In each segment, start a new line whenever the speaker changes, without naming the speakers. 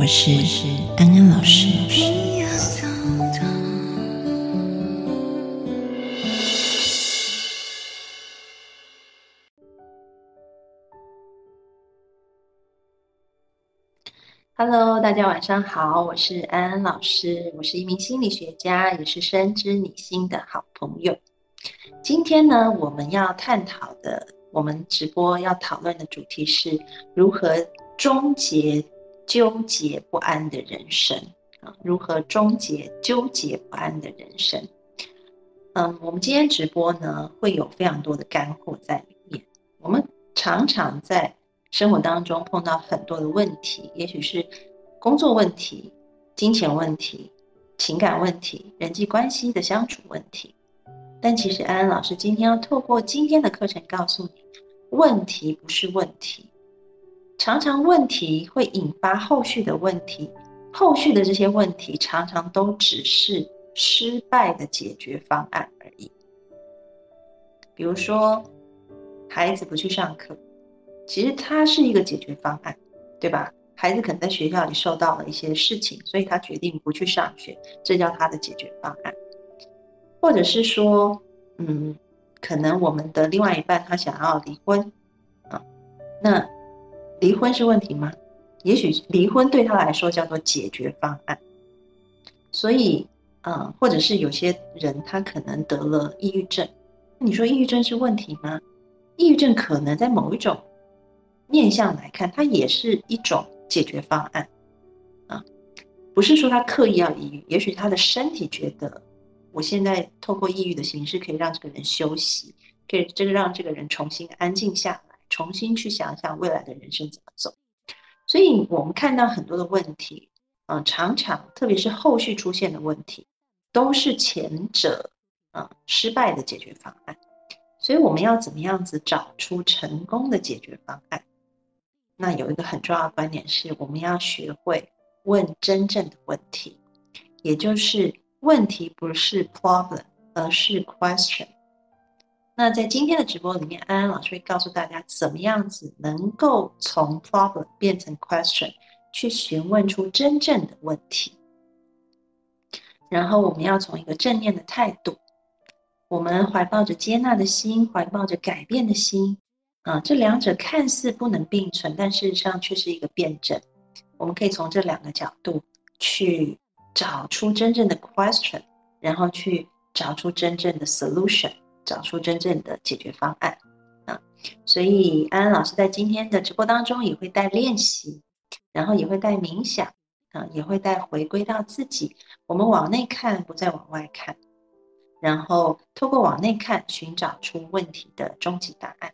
我是安安老师。Hello，大家晚上好，我是安安老师，我是一名心理学家，也是深知你心的好朋友。今天呢，我们要探讨的，我们直播要讨论的主题是如何终结纠结不安的人生啊？如何终结纠结不安的人生？嗯，我们今天直播呢，会有非常多的干货在里面。我们常常在。生活当中碰到很多的问题，也许是工作问题、金钱问题、情感问题、人际关系的相处问题。但其实安安老师今天要透过今天的课程告诉你，问题不是问题，常常问题会引发后续的问题，后续的这些问题常常都只是失败的解决方案而已。比如说，孩子不去上课。其实它是一个解决方案，对吧？孩子可能在学校里受到了一些事情，所以他决定不去上学，这叫他的解决方案。或者是说，嗯，可能我们的另外一半他想要离婚，啊，那离婚是问题吗？也许离婚对他来说叫做解决方案。所以，嗯，或者是有些人他可能得了抑郁症，你说抑郁症是问题吗？抑郁症可能在某一种。面相来看，它也是一种解决方案，啊，不是说他刻意要抑郁，也许他的身体觉得，我现在透过抑郁的形式可以让这个人休息，可以这个让这个人重新安静下来，重新去想想未来的人生怎么走。所以我们看到很多的问题，嗯，常常特别是后续出现的问题，都是前者，嗯，失败的解决方案。所以我们要怎么样子找出成功的解决方案？那有一个很重要的观点是，我们要学会问真正的问题，也就是问题不是 problem，而是 question。那在今天的直播里面，安安老师会告诉大家，怎么样子能够从 problem 变成 question，去询问出真正的问题。然后我们要从一个正面的态度，我们怀抱着接纳的心，怀抱着改变的心。啊，这两者看似不能并存，但事实上却是一个辩证。我们可以从这两个角度去找出真正的 question，然后去找出真正的 solution，找出真正的解决方案。啊，所以安安老师在今天的直播当中也会带练习，然后也会带冥想，啊，也会带回归到自己，我们往内看，不再往外看，然后透过往内看，寻找出问题的终极答案。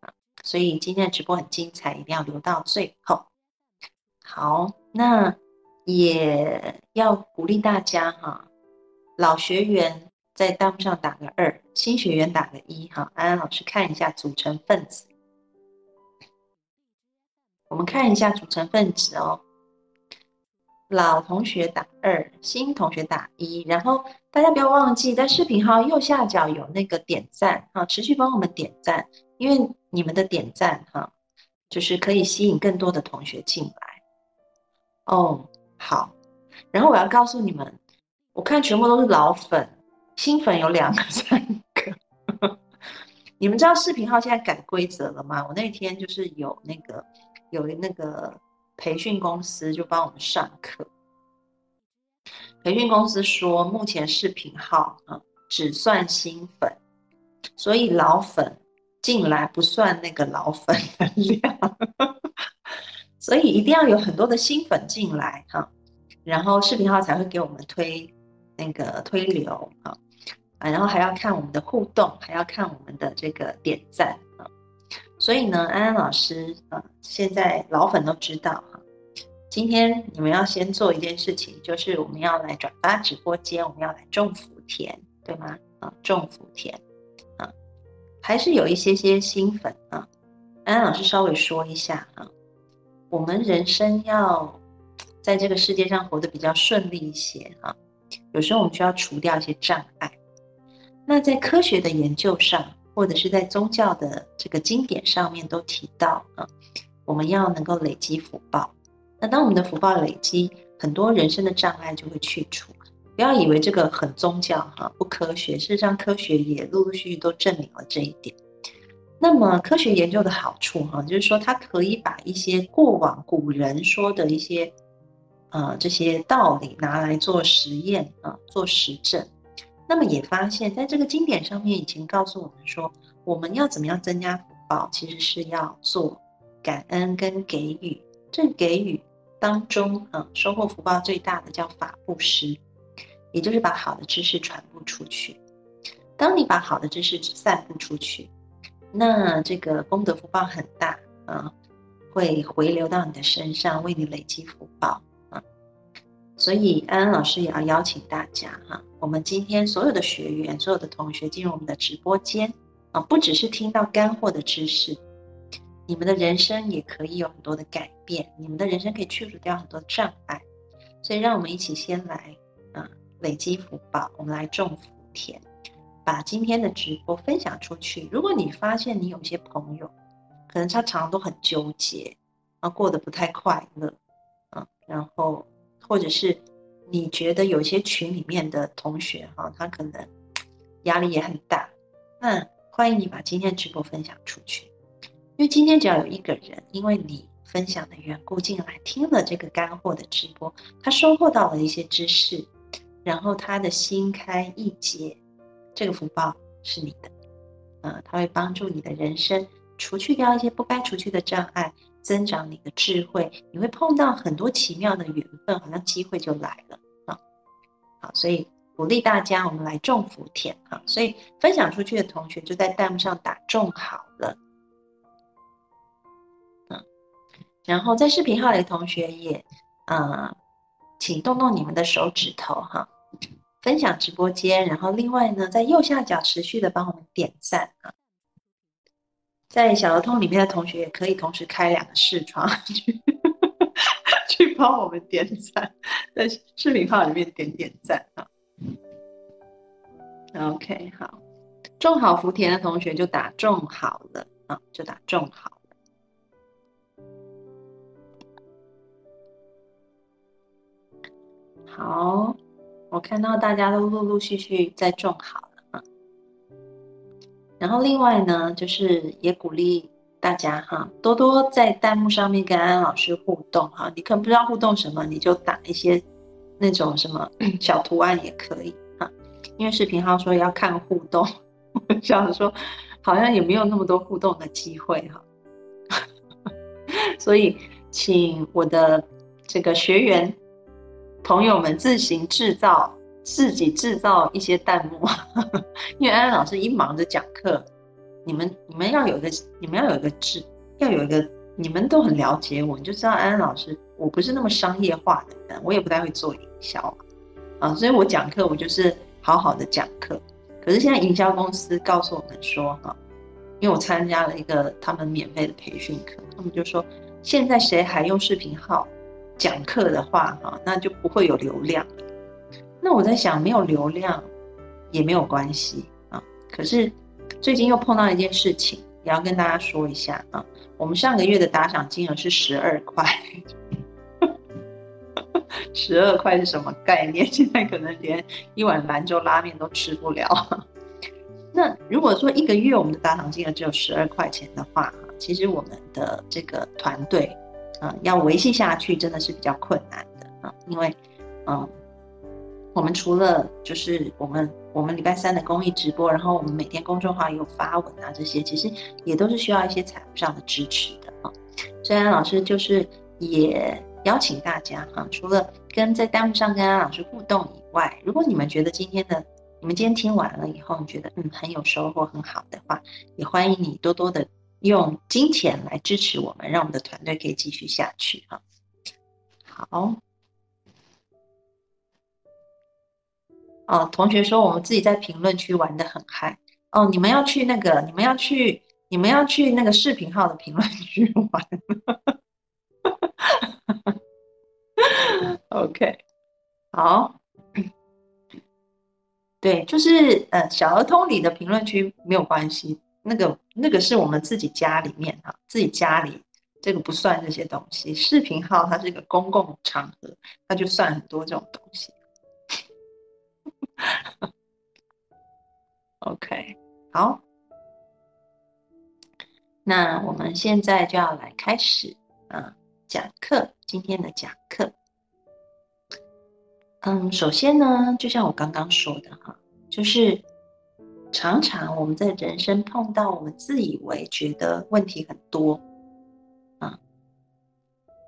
啊所以今天的直播很精彩，一定要留到最后。好，那也要鼓励大家哈，老学员在弹幕上打个二，新学员打个一哈。安安老师看一下组成分子，我们看一下组成分子哦。老同学打二，新同学打一，然后大家不要忘记在视频号右下角有那个点赞哈，持续帮我们点赞，因为你们的点赞哈，就是可以吸引更多的同学进来。哦，好，然后我要告诉你们，我看全部都是老粉，新粉有两个三个。你们知道视频号现在改规则了吗？我那天就是有那个有那个。培训公司就帮我们上课。培训公司说，目前视频号啊只算新粉，所以老粉进来不算那个老粉的量，所以一定要有很多的新粉进来哈，然后视频号才会给我们推那个推流啊啊，然后还要看我们的互动，还要看我们的这个点赞啊。所以呢，安安老师啊，现在老粉都知道哈，今天你们要先做一件事情，就是我们要来转发直播间，我们要来种福田，对吗？啊，种福田，啊，还是有一些些新粉啊。安安老师稍微说一下啊，我们人生要在这个世界上活得比较顺利一些啊，有时候我们需要除掉一些障碍。那在科学的研究上，或者是在宗教的这个经典上面都提到啊，我们要能够累积福报。那当我们的福报累积，很多人生的障碍就会去除。不要以为这个很宗教哈，不科学。事实上，科学也陆陆续续都证明了这一点。那么，科学研究的好处哈，就是说它可以把一些过往古人说的一些呃这些道理拿来做实验啊，做实证。那么也发现，在这个经典上面已经告诉我们说，我们要怎么样增加福报，其实是要做感恩跟给予。这给予。当中啊，收获福报最大的叫法布施，也就是把好的知识传播出去。当你把好的知识散布出去，那这个功德福报很大啊，会回流到你的身上，为你累积福报。所以安安老师也要邀请大家哈，我们今天所有的学员、所有的同学进入我们的直播间啊，不只是听到干货的知识。你们的人生也可以有很多的改变，你们的人生可以去除掉很多障碍，所以让我们一起先来啊累积福报，我们来种福田，把今天的直播分享出去。如果你发现你有些朋友，可能他常常都很纠结，啊过得不太快乐，啊，然后或者是你觉得有些群里面的同学哈，他可能 压力也很大，那欢迎你把今天的直播分享出去。因为今天只要有一个人，因为你分享的缘故进来听了这个干货的直播，他收获到了一些知识，然后他的心开意解，这个福报是你的，嗯，他会帮助你的人生除去掉一些不该除去的障碍，增长你的智慧，你会碰到很多奇妙的缘分，好像机会就来了啊！好，所以鼓励大家，我们来种福田啊！所以分享出去的同学就在弹幕上打种好了。嗯然后在视频号里的同学也，呃，请动动你们的手指头哈，分享直播间。然后另外呢，在右下角持续的帮我们点赞啊。在小儿通里面的同学也可以同时开两个视窗去，去帮我们点赞，在视频号里面点点赞啊。OK，好，种好福田的同学就打种好了啊，就打种好。好，我看到大家都陆陆续续在种好。然后另外呢，就是也鼓励大家哈，多多在弹幕上面跟安安老师互动哈。你可能不知道互动什么，你就打一些那种什么 小图案也可以哈。因为视频号说要看互动，我想说好像也没有那么多互动的机会哈。所以请我的这个学员。朋友们自行制造，自己制造一些弹幕，因为安安老师一忙着讲课，你们你们要有一个，你们要有一个制，要有一个，你们都很了解我，你就知道安安老师，我不是那么商业化的人，我也不太会做营销啊，所以我讲课我就是好好的讲课。可是现在营销公司告诉我们说，哈，因为我参加了一个他们免费的培训课，他们就说现在谁还用视频号？讲课的话，哈，那就不会有流量。那我在想，没有流量也没有关系啊。可是最近又碰到一件事情，也要跟大家说一下啊。我们上个月的打赏金额是十二块，十二块是什么概念？现在可能连一碗兰州拉面都吃不了。那如果说一个月我们的打赏金额只有十二块钱的话，其实我们的这个团队。啊，要维系下去真的是比较困难的啊，因为，嗯，我们除了就是我们我们礼拜三的公益直播，然后我们每天公众号也有发文啊，这些其实也都是需要一些财务上的支持的啊。所以安老师就是也邀请大家哈，除了跟在弹幕上跟安老师互动以外，如果你们觉得今天的你们今天听完了以后，你觉得嗯很有收获很好的话，也欢迎你多多的。用金钱来支持我们，让我们的团队可以继续下去哈。好。哦，同学说我们自己在评论区玩的很嗨。哦，你们要去那个，你们要去，你们要去那个视频号的评论区玩。OK，好。对，就是呃，小儿童里的评论区没有关系，那个那个是我们自己家里面哈，自己家里这个不算这些东西。视频号它是一个公共场合，它就算很多这种东西。OK，好，那我们现在就要来开始啊讲课，今天的讲课。嗯，首先呢，就像我刚刚说的哈，就是常常我们在人生碰到我们自以为觉得问题很多啊，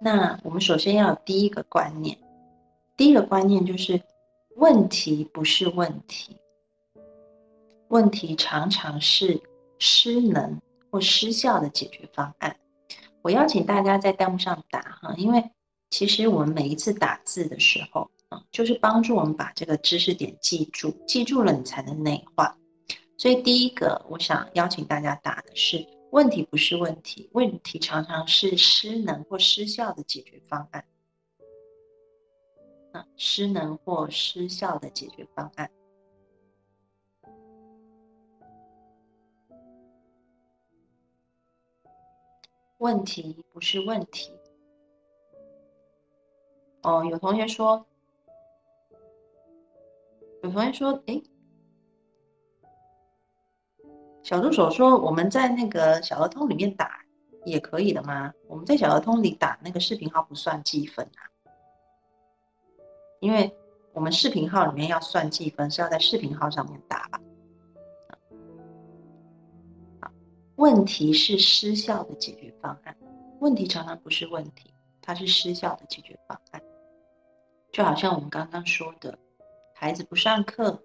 那我们首先要有第一个观念，第一个观念就是问题不是问题，问题常常是失能或失效的解决方案。我邀请大家在弹幕上打哈，因为其实我们每一次打字的时候啊。就是帮助我们把这个知识点记住，记住了你才能内化。所以第一个，我想邀请大家打的是：问题不是问题，问题常常是失能或失效的解决方案。啊，失能或失效的解决方案。问题不是问题。哦，有同学说。有同学说：“哎，小助手说我们在那个小儿通里面打也可以的吗？我们在小儿通里打那个视频号不算积分啊，因为我们视频号里面要算积分是要在视频号上面打吧？问题是失效的解决方案，问题常常不是问题，它是失效的解决方案，就好像我们刚刚说的。”孩子不上课，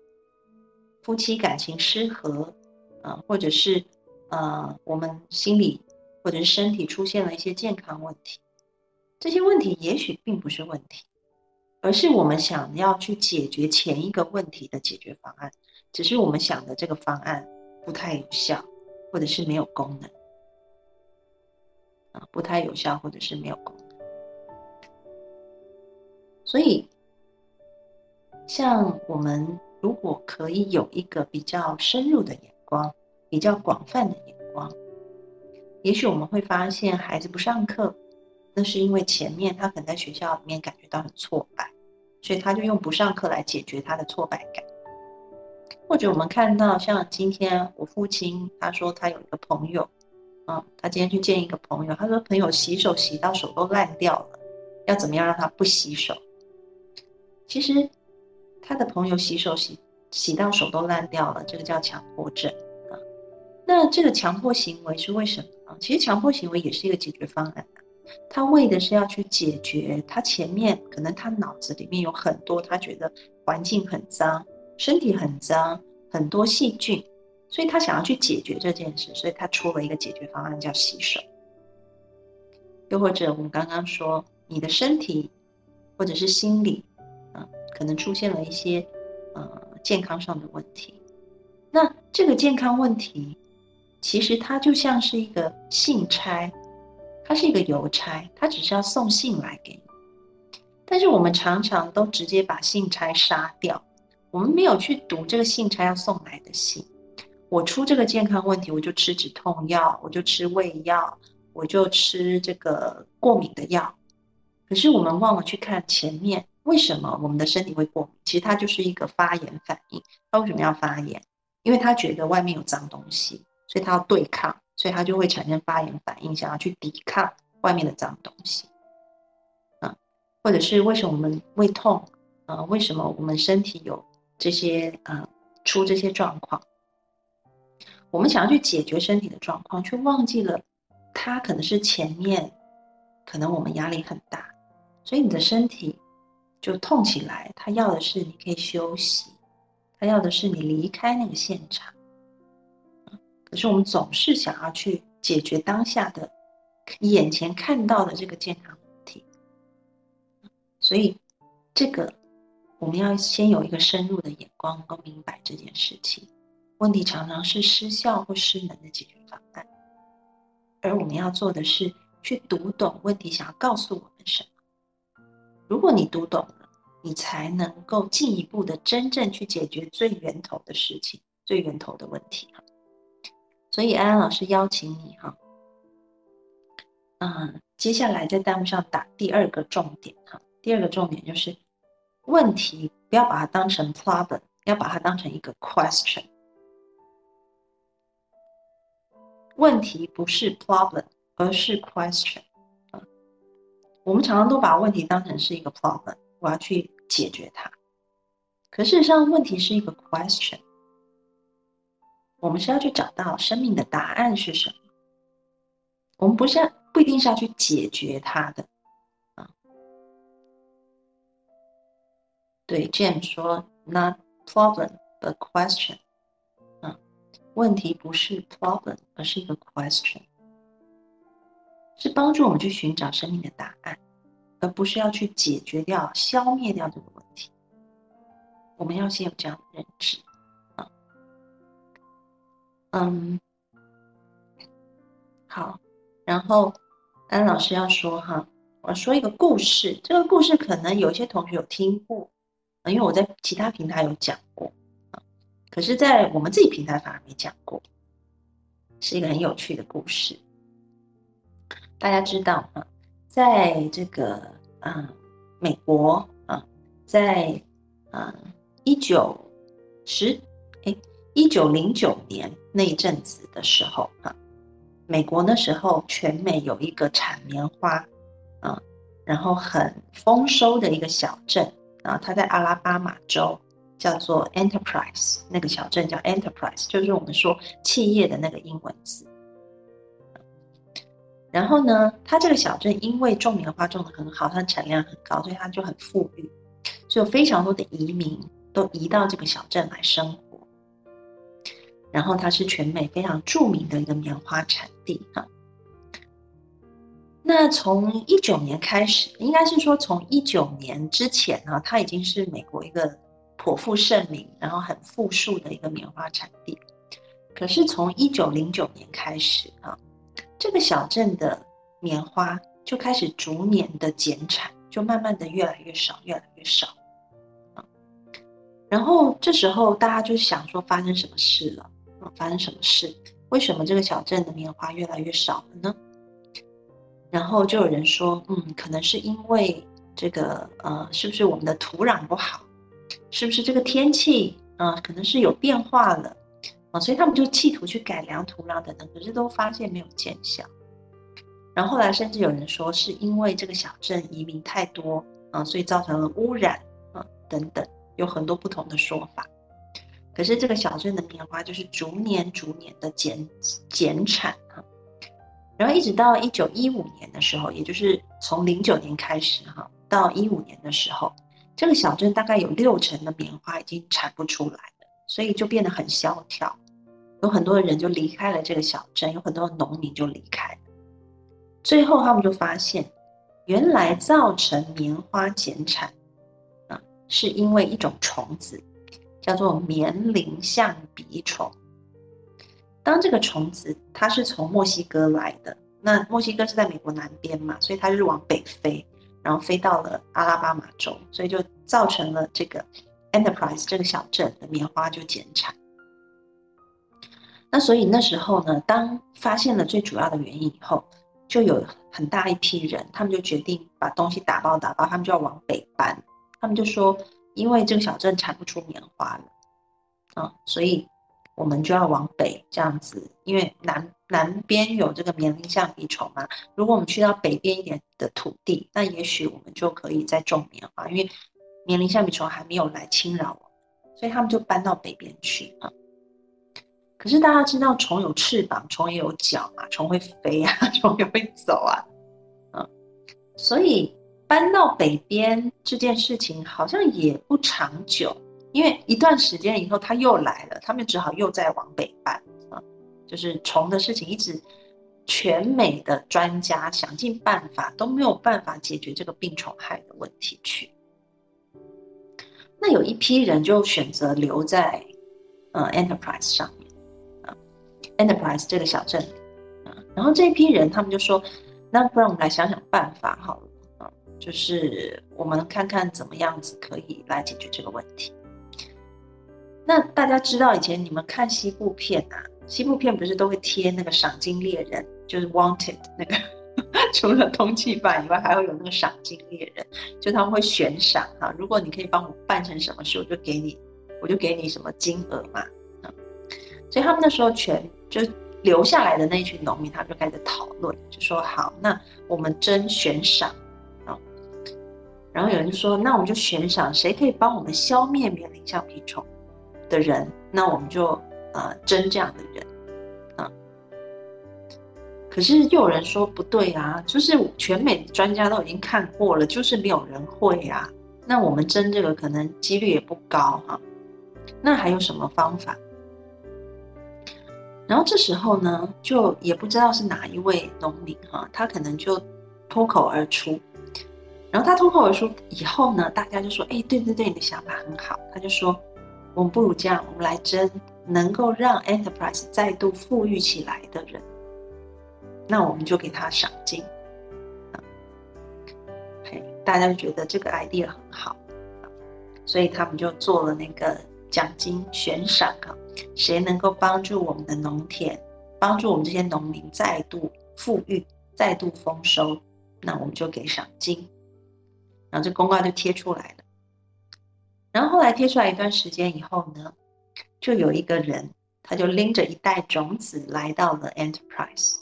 夫妻感情失和，啊，或者是呃，我们心理或者是身体出现了一些健康问题，这些问题也许并不是问题，而是我们想要去解决前一个问题的解决方案，只是我们想的这个方案不太有效，或者是没有功能，啊，不太有效或者是没有功能，所以。像我们如果可以有一个比较深入的眼光，比较广泛的眼光，也许我们会发现，孩子不上课，那是因为前面他可能在学校里面感觉到很挫败，所以他就用不上课来解决他的挫败感。或者我们看到，像今天我父亲他说他有一个朋友，啊，他今天去见一个朋友，他说朋友洗手洗到手都烂掉了，要怎么样让他不洗手？其实。他的朋友洗手洗洗到手都烂掉了，这个叫强迫症啊。那这个强迫行为是为什么啊？其实强迫行为也是一个解决方案，他为的是要去解决他前面可能他脑子里面有很多他觉得环境很脏、身体很脏、很多细菌，所以他想要去解决这件事，所以他出了一个解决方案叫洗手。又或者我们刚刚说，你的身体或者是心理。嗯可能出现了一些呃健康上的问题，那这个健康问题其实它就像是一个信差，它是一个邮差，它只是要送信来给你。但是我们常常都直接把信差杀掉，我们没有去读这个信差要送来的信。我出这个健康问题，我就吃止痛药，我就吃胃药，我就吃这个过敏的药。可是我们忘了去看前面。为什么我们的身体会过敏？其实它就是一个发炎反应。它为什么要发炎？因为他觉得外面有脏东西，所以他要对抗，所以他就会产生发炎反应，想要去抵抗外面的脏东西。啊，或者是为什么我们胃痛？呃，为什么我们身体有这些呃出这些状况？我们想要去解决身体的状况，却忘记了它可能是前面可能我们压力很大，所以你的身体。就痛起来，他要的是你可以休息，他要的是你离开那个现场。可是我们总是想要去解决当下的眼前看到的这个健康问题，所以这个我们要先有一个深入的眼光，能够明白这件事情。问题常常是失效或失能的解决方案，而我们要做的是去读懂问题想要告诉我们什么。如果你读懂了，你才能够进一步的真正去解决最源头的事情、最源头的问题哈。所以安安老师邀请你哈，嗯，接下来在弹幕上打第二个重点哈。第二个重点就是问题不要把它当成 problem，要把它当成一个 question。问题不是 problem，而是 question。啊，我们常常都把问题当成是一个 problem，我要去解决它。可事实上，问题是一个 question。我们是要去找到生命的答案是什么。我们不是不一定是要去解决它的。啊，对 jam 说，not problem but question。啊问题不是 problem，而是一个 question，是帮助我们去寻找生命的答案，而不是要去解决掉、消灭掉这个问题。我们要先有这样的认知。嗯，好，然后安老师要说哈，我说一个故事，这个故事可能有些同学有听过，因为我在其他平台有讲过。可是，在我们自己平台反而没讲过，是一个很有趣的故事。大家知道啊，在这个啊美国啊，在啊一九十一九零九年那一阵子的时候啊，美国那时候全美有一个产棉花啊，然后很丰收的一个小镇啊，它在阿拉巴马州。叫做 Enterprise，那个小镇叫 Enterprise，就是我们说企业的那个英文字。然后呢，它这个小镇因为种棉花种的很好，它产量很高，所以它就很富裕，所以有非常多的移民都移到这个小镇来生活。然后它是全美非常著名的一个棉花产地哈。那从一九年开始，应该是说从一九年之前呢，它已经是美国一个。颇负盛名，然后很富庶的一个棉花产地。可是从一九零九年开始啊，这个小镇的棉花就开始逐年的减产，就慢慢的越来越少，越来越少。然后这时候大家就想说，发生什么事了？发生什么事？为什么这个小镇的棉花越来越少了呢？然后就有人说，嗯，可能是因为这个呃，是不是我们的土壤不好？是不是这个天气啊，可能是有变化了啊，所以他们就企图去改良土壤等等，可是都发现没有见效。然后后来甚至有人说，是因为这个小镇移民太多啊，所以造成了污染啊等等，有很多不同的说法。可是这个小镇的棉花就是逐年逐年的减减产哈，然后一直到一九一五年的时候，也就是从零九年开始哈，到一五年的时候。这个小镇大概有六成的棉花已经产不出来了，所以就变得很萧条，有很多的人就离开了这个小镇，有很多的农民就离开。最后他们就发现，原来造成棉花减产啊，是因为一种虫子，叫做棉铃象鼻虫。当这个虫子它是从墨西哥来的，那墨西哥是在美国南边嘛，所以它是往北飞。然后飞到了阿拉巴马州，所以就造成了这个 Enterprise 这个小镇的棉花就减产。那所以那时候呢，当发现了最主要的原因以后，就有很大一批人，他们就决定把东西打包打包，他们就要往北搬。他们就说，因为这个小镇产不出棉花了，啊，所以。我们就要往北这样子，因为南南边有这个棉铃橡皮虫嘛。如果我们去到北边一点的土地，那也许我们就可以再种棉花，因为棉铃橡皮虫还没有来侵扰我，所以他们就搬到北边去啊。可是大家知道，虫有翅膀，虫也有脚嘛，虫会飞啊，虫也会走啊，嗯，所以搬到北边这件事情好像也不长久。因为一段时间以后，他又来了，他们只好又再往北搬啊。就是虫的事情一直全美的专家想尽办法都没有办法解决这个病虫害的问题去。那有一批人就选择留在呃 Enterprise 上面啊，Enterprise 这个小镇啊，然后这一批人他们就说，那不然我们来想想办法好了，就是我们看看怎么样子可以来解决这个问题。那大家知道以前你们看西部片啊，西部片不是都会贴那个赏金猎人，就是 Wanted 那个，除了通缉犯以外，还会有那个赏金猎人，就他们会悬赏啊，如果你可以帮我办成什么事，我就给你，我就给你什么金额嘛。所以他们那时候全就留下来的那一群农民，他们就开始讨论，就说好，那我们争悬赏。然后有人就说，那我们就悬赏谁可以帮我们消灭棉铃橡皮虫。的人，那我们就呃争这样的人，啊，可是又有人说不对啊，就是全美专家都已经看过了，就是没有人会啊，那我们争这个可能几率也不高哈，那还有什么方法？然后这时候呢，就也不知道是哪一位农民哈，他可能就脱口而出，然后他脱口而出以后呢，大家就说，哎，对对对，你的想法很好，他就说。我们不如这样，我们来争能够让 Enterprise 再度富裕起来的人，那我们就给他赏金。嘿，大家就觉得这个 idea 很好，所以他们就做了那个奖金悬赏啊，谁能够帮助我们的农田，帮助我们这些农民再度富裕、再度丰收，那我们就给赏金。然后这公告就贴出来了。然后后来贴出来一段时间以后呢，就有一个人，他就拎着一袋种子来到了 Enterprise，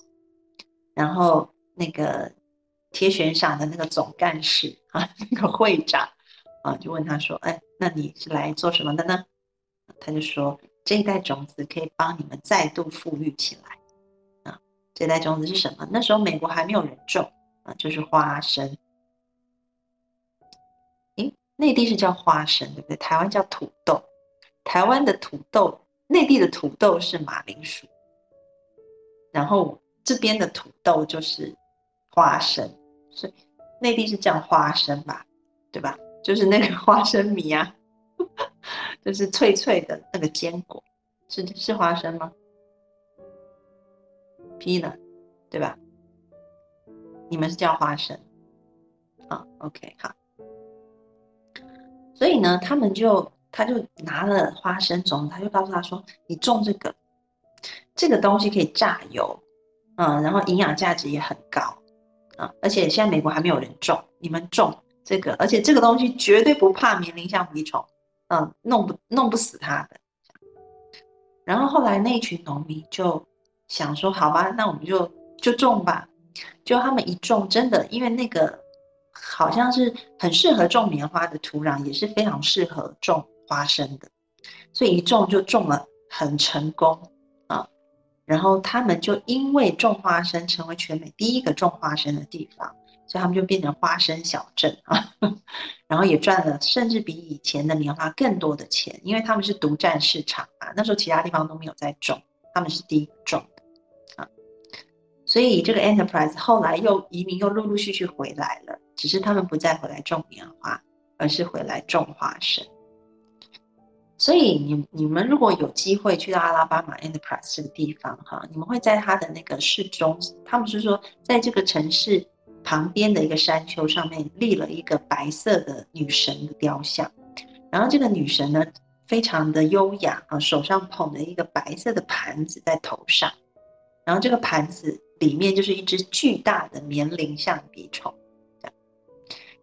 然后那个贴悬赏的那个总干事啊，那个会长啊，就问他说：“哎，那你是来做什么的呢？”他就说：“这一袋种子可以帮你们再度富裕起来。”啊，这袋种子是什么？那时候美国还没有人种啊，就是花生。内地是叫花生，对不对？台湾叫土豆，台湾的土豆，内地的土豆是马铃薯，然后这边的土豆就是花生，所以内地是叫花生吧，对吧？就是那个花生米啊，就是脆脆的那个坚果，是是花生吗？P 了，对吧？你们是叫花生，啊，OK，好。所以呢，他们就他就拿了花生种，他就告诉他说：“你种这个，这个东西可以榨油，嗯，然后营养价值也很高，啊，而且现在美国还没有人种，你们种这个，而且这个东西绝对不怕棉铃橡皮虫，嗯，弄不弄不死它的。”然后后来那群农民就想说：“好吧，那我们就就种吧。”就他们一种，真的，因为那个。好像是很适合种棉花的土壤，也是非常适合种花生的，所以一种就种了很成功啊。然后他们就因为种花生，成为全美第一个种花生的地方，所以他们就变成花生小镇啊。然后也赚了，甚至比以前的棉花更多的钱，因为他们是独占市场啊。那时候其他地方都没有在种，他们是第一种。所以这个 enterprise 后来又移民，又陆陆续续回来了。只是他们不再回来种棉花，而是回来种花生。所以你你们如果有机会去到阿拉巴马 Enterprise 这个地方哈，你们会在它的那个市中，他们是说在这个城市旁边的一个山丘上面立了一个白色的女神的雕像，然后这个女神呢非常的优雅啊，手上捧着一个白色的盘子在头上，然后这个盘子里面就是一只巨大的棉铃橡皮虫。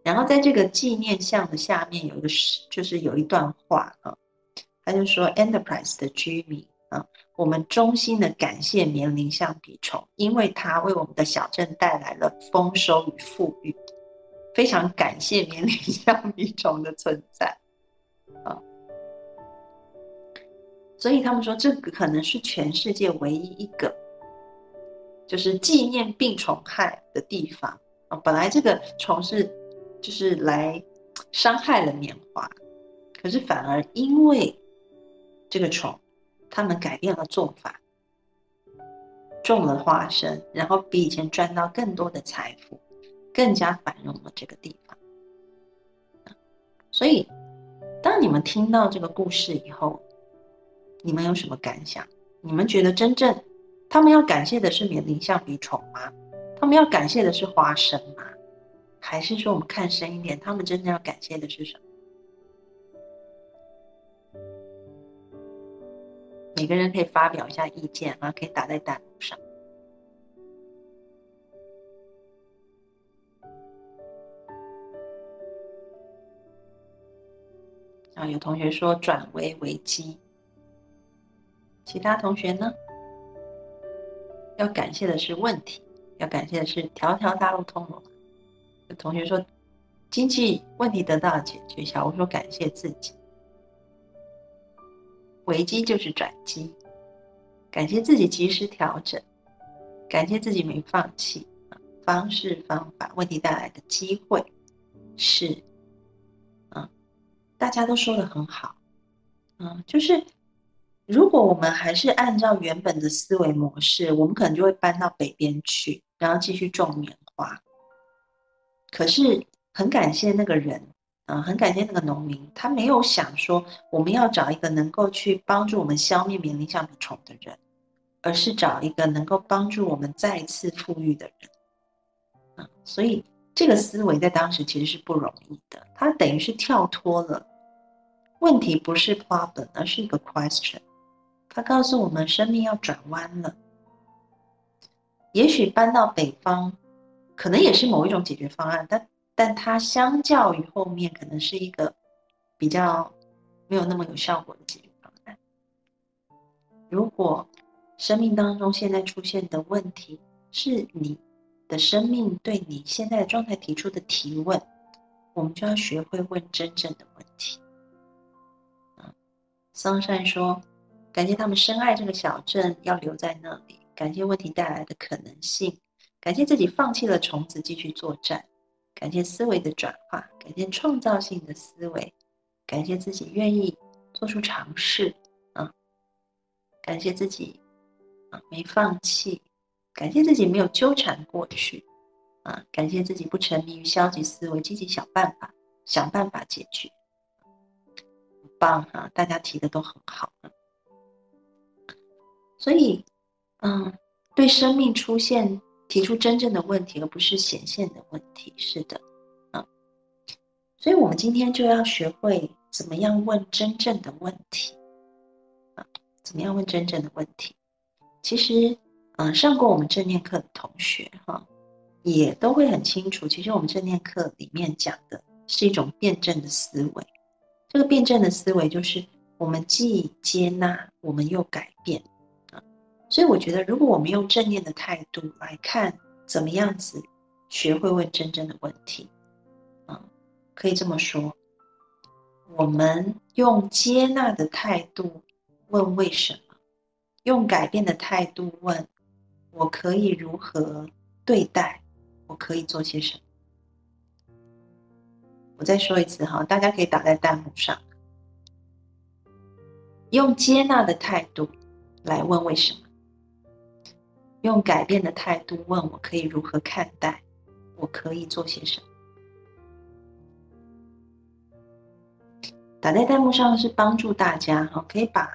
然后在这个纪念像的下面有一个是，就是有一段话啊，他就说：“Enterprise 的居民啊，我们衷心的感谢棉铃橡皮虫，因为它为我们的小镇带来了丰收与富裕，非常感谢棉铃橡皮虫的存在啊。所以他们说，这个可能是全世界唯一一个，就是纪念病虫害的地方啊。本来这个虫是。”就是来伤害了棉花，可是反而因为这个虫，他们改变了做法，种了花生，然后比以前赚到更多的财富，更加繁荣了这个地方。所以，当你们听到这个故事以后，你们有什么感想？你们觉得真正他们要感谢的是缅林橡皮虫吗？他们要感谢的是花生吗？还是说我们看深一点，他们真正要感谢的是什么？每个人可以发表一下意见啊，可以打在弹幕上。啊，有同学说转危为机，其他同学呢？要感谢的是问题，要感谢的是条条大路通罗马。有同学说经济问题得到了解决，小吴说感谢自己。危机就是转机，感谢自己及时调整，感谢自己没放弃。方式方法，问题带来的机会是，嗯，大家都说的很好，嗯，就是如果我们还是按照原本的思维模式，我们可能就会搬到北边去，然后继续种棉花。可是很感谢那个人。嗯，很感谢那个农民，他没有想说我们要找一个能够去帮助我们消灭棉林橡皮虫的人，而是找一个能够帮助我们再次富裕的人。嗯，所以这个思维在当时其实是不容易的。他等于是跳脱了问题，不是 problem，而是一个 question。他告诉我们，生命要转弯了。也许搬到北方，可能也是某一种解决方案，但。但它相较于后面，可能是一个比较没有那么有效果的解决方案。如果生命当中现在出现的问题是你的生命对你现在的状态提出的提问，我们就要学会问真正的问题。啊，桑善说：“感谢他们深爱这个小镇，要留在那里。感谢问题带来的可能性，感谢自己放弃了虫子，继续作战。”感谢思维的转化，感谢创造性的思维，感谢自己愿意做出尝试啊！感谢自己啊没放弃，感谢自己没有纠缠过去啊！感谢自己不沉迷于消极思维，积极想办法，想办法解决。很棒哈！大家提的都很好，所以嗯，对生命出现。提出真正的问题，而不是显现的问题。是的，啊，所以我们今天就要学会怎么样问真正的问题，啊，怎么样问真正的问题？其实，嗯，上过我们正念课的同学，哈，也都会很清楚。其实我们正念课里面讲的是一种辩证的思维。这个辩证的思维就是，我们既接纳，我们又改变。所以我觉得，如果我们用正念的态度来看，怎么样子学会问真正的问题，啊，可以这么说，我们用接纳的态度问为什么，用改变的态度问，我可以如何对待，我可以做些什么。我再说一次哈，大家可以打在弹幕上，用接纳的态度来问为什么。用改变的态度问我可以如何看待，我可以做些什么？打在弹幕上是帮助大家哈，可以把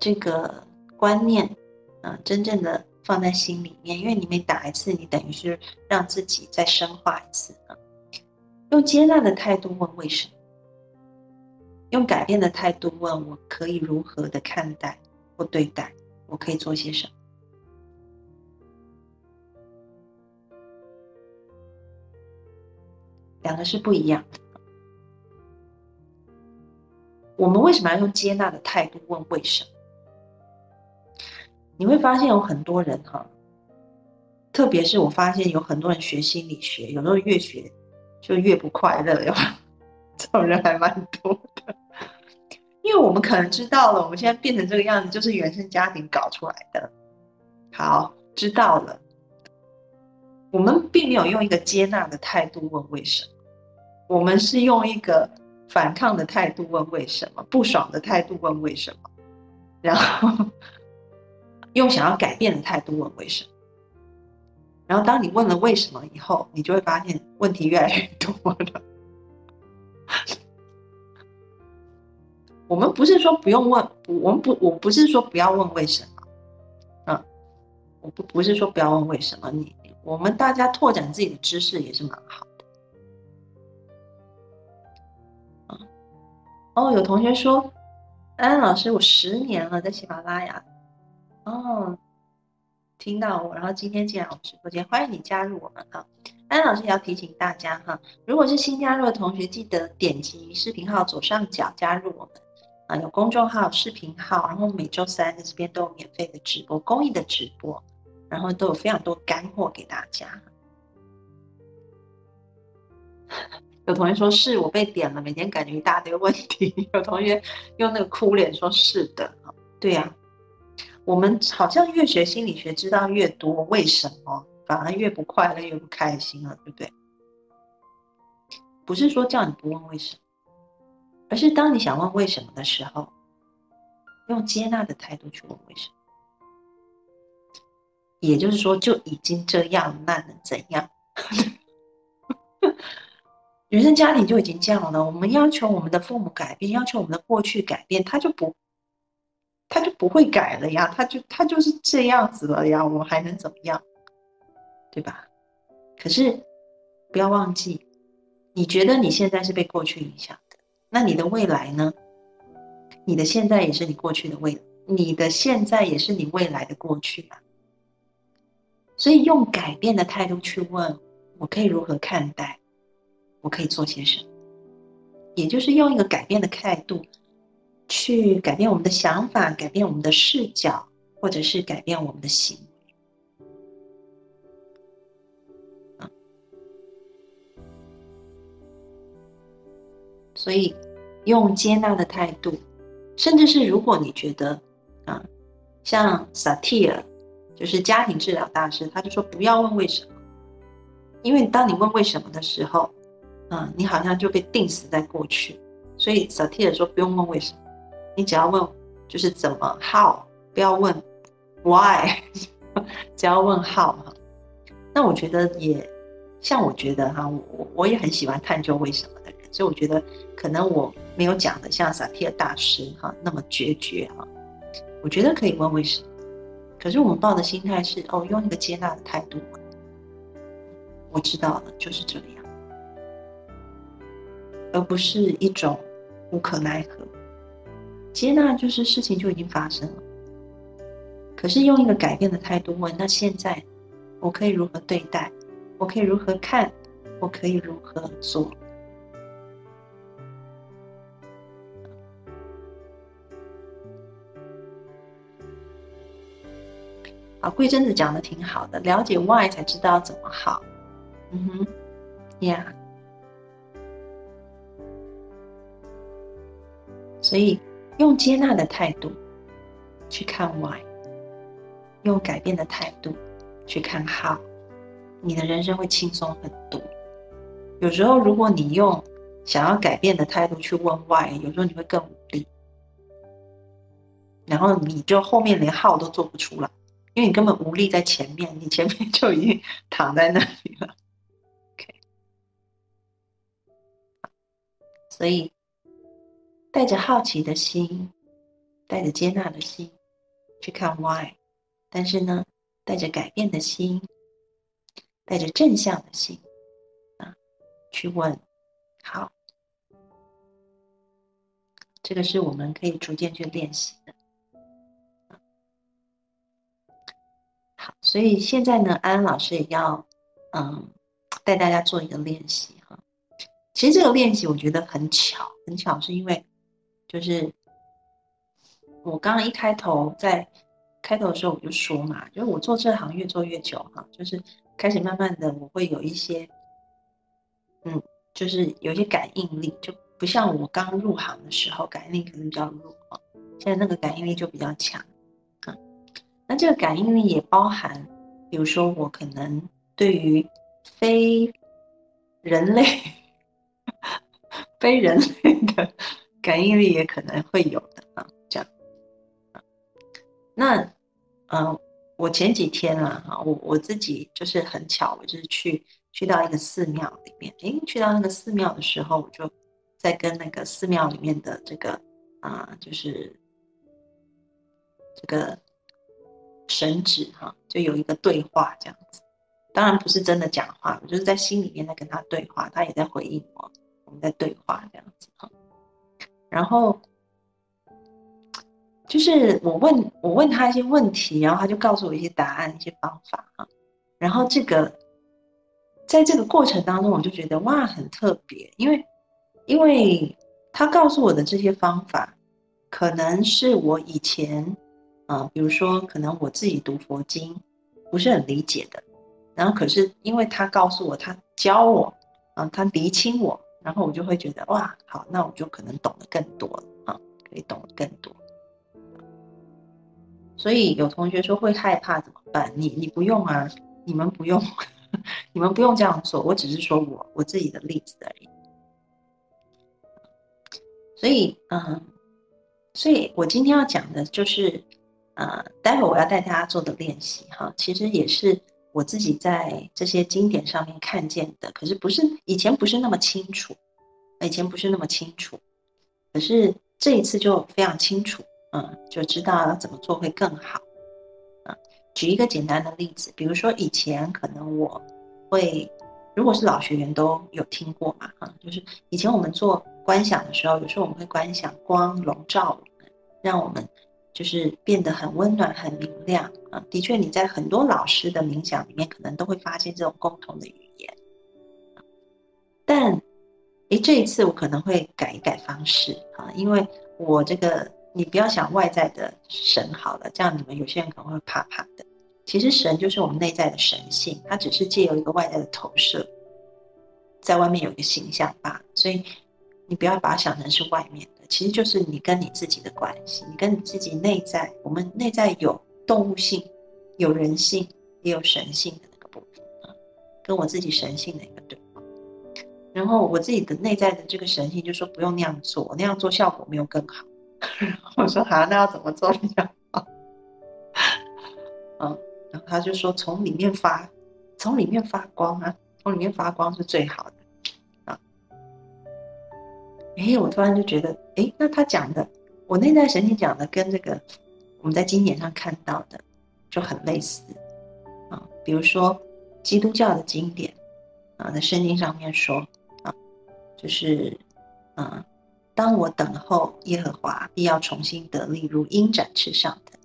这个观念啊真正的放在心里面，因为你每打一次，你等于是让自己再深化一次啊。用接纳的态度问为什么？用改变的态度问我可以如何的看待或对待，我可以做些什么？两个是不一样的。我们为什么要用接纳的态度问为什么？你会发现有很多人哈，特别是我发现有很多人学心理学，有时候越学就越不快乐，有这种人还蛮多的。因为我们可能知道了，我们现在变成这个样子，就是原生家庭搞出来的。好，知道了。我们并没有用一个接纳的态度问为什么。我们是用一个反抗的态度问为什么，不爽的态度问为什么，然后用想要改变的态度问为什么。然后当你问了为什么以后，你就会发现问题越来越多了。我们不是说不用问，我们不，我不是说不要问为什么，嗯，我不不是说不要问为什么，你我们大家拓展自己的知识也是蛮好的。哦，有同学说，安安老师，我十年了在喜马拉雅，哦。听到我，然后今天进来我们直播间，欢迎你加入我们哈。安老师也要提醒大家哈，如果是新加入的同学，记得点击视频号左上角加入我们啊，有公众号、视频号，然后每周三在这边都有免费的直播、公益的直播，然后都有非常多干货给大家。有同学说是我被点了，每天感觉一大堆问题。有同学用那个哭脸说是的对呀。我们好像越学心理学，知道越多，为什么反而越不快乐，越不开心了，对不对？不是说叫你不问为什么，而是当你想问为什么的时候，用接纳的态度去问为什么。也就是说，就已经这样，那能怎样？原生家庭就已经这样了，我们要求我们的父母改变，要求我们的过去改变，他就不。他就不会改了呀，他就他就是这样子了呀，我还能怎么样，对吧？可是不要忘记，你觉得你现在是被过去影响的，那你的未来呢？你的现在也是你过去的未来，你的现在也是你未来的过去啊。所以用改变的态度去问，我可以如何看待？我可以做些什么？也就是用一个改变的态度。去改变我们的想法，改变我们的视角，或者是改变我们的行为。所以用接纳的态度，甚至是如果你觉得啊，像萨提尔，就是家庭治疗大师，他就说不要问为什么，因为当你问为什么的时候，嗯，你好像就被定死在过去。所以萨提尔说不用问为什么。你只要问，就是怎么 how，不要问 why，只要问 how 哈。那我觉得也像我觉得哈，我我也很喜欢探究为什么的人，所以我觉得可能我没有讲的像萨提尔大师哈那么决绝哈。我觉得可以问为什么，可是我们抱的心态是哦，用一个接纳的态度。我知道了，就是这样，而不是一种无可奈何。接纳就是事情就已经发生了，可是用一个改变的态度问，那现在我可以如何对待？我可以如何看？我可以如何做？啊，桂珍子讲的挺好的，了解 why 才知道怎么好。嗯哼，yeah。所以。用接纳的态度去看 why，用改变的态度去看 how，你的人生会轻松很多。有时候，如果你用想要改变的态度去问 why，有时候你会更无力，然后你就后面连 how 都做不出来，因为你根本无力在前面，你前面就已经躺在那里了。OK，所以。带着好奇的心，带着接纳的心去看 why，但是呢，带着改变的心，带着正向的心啊，去问好，这个是我们可以逐渐去练习所以现在呢，安安老师也要嗯带大家做一个练习哈。其实这个练习我觉得很巧，很巧是因为。就是我刚刚一开头在开头的时候我就说嘛，就是我做这行越做越久哈，就是开始慢慢的我会有一些，嗯，就是有一些感应力，就不像我刚入行的时候感应力可能比较弱，现在那个感应力就比较强。那这个感应力也包含，比如说我可能对于非人类、非人类的。感应力也可能会有的啊，这样，那嗯，我前几天啊，哈，我我自己就是很巧，我就是去去到一个寺庙里面，诶，去到那个寺庙的时候，我就在跟那个寺庙里面的这个啊，就是这个神旨哈，就有一个对话这样子。当然不是真的讲话，我就是在心里面在跟他对话，他也在回应我，我们在对话这样子哈。然后。就是我问我问他一些问题，然后他就告诉我一些答案、一些方法啊。然后这个在这个过程当中，我就觉得哇，很特别，因为因为他告诉我的这些方法，可能是我以前啊，比如说可能我自己读佛经不是很理解的，然后可是因为他告诉我，他教我啊，他厘清我，然后我就会觉得哇，好，那我就可能懂得更多了啊，可以懂得更多。所以有同学说会害怕怎么办？你你不用啊，你们不用，你们不用这样做。我只是说我我自己的例子而已。所以嗯，所以我今天要讲的就是，呃，待会我要带大家做的练习哈，其实也是我自己在这些经典上面看见的，可是不是以前不是那么清楚，以前不是那么清楚，可是这一次就非常清楚。嗯，就知道要怎么做会更好。啊，举一个简单的例子，比如说以前可能我会，如果是老学员都有听过嘛，哈，就是以前我们做观想的时候，有时候我们会观想光笼罩我们，让我们就是变得很温暖、很明亮。啊，的确，你在很多老师的冥想里面，可能都会发现这种共同的语言。但，诶，这一次我可能会改一改方式啊，因为我这个。你不要想外在的神好了，这样你们有些人可能会怕怕的。其实神就是我们内在的神性，它只是借由一个外在的投射，在外面有一个形象罢了。所以你不要把它想成是外面，其实就是你跟你自己的关系，你跟你自己内在，我们内在有动物性、有人性，也有神性的那个部分啊，跟我自己神性的一个对话。然后我自己的内在的这个神性就说不用那样做，那样做效果没有更好。我说好，那要怎么做比较好？嗯，然后他就说从里面发，从里面发光啊，从里面发光是最好的。哎，我突然就觉得，哎，那他讲的，我内在神经讲的跟这个我们在经典上看到的就很类似啊。比如说基督教的经典啊，在圣经上面说啊，就是啊。当我等候耶和华，必要重新得力，如鹰展翅上腾。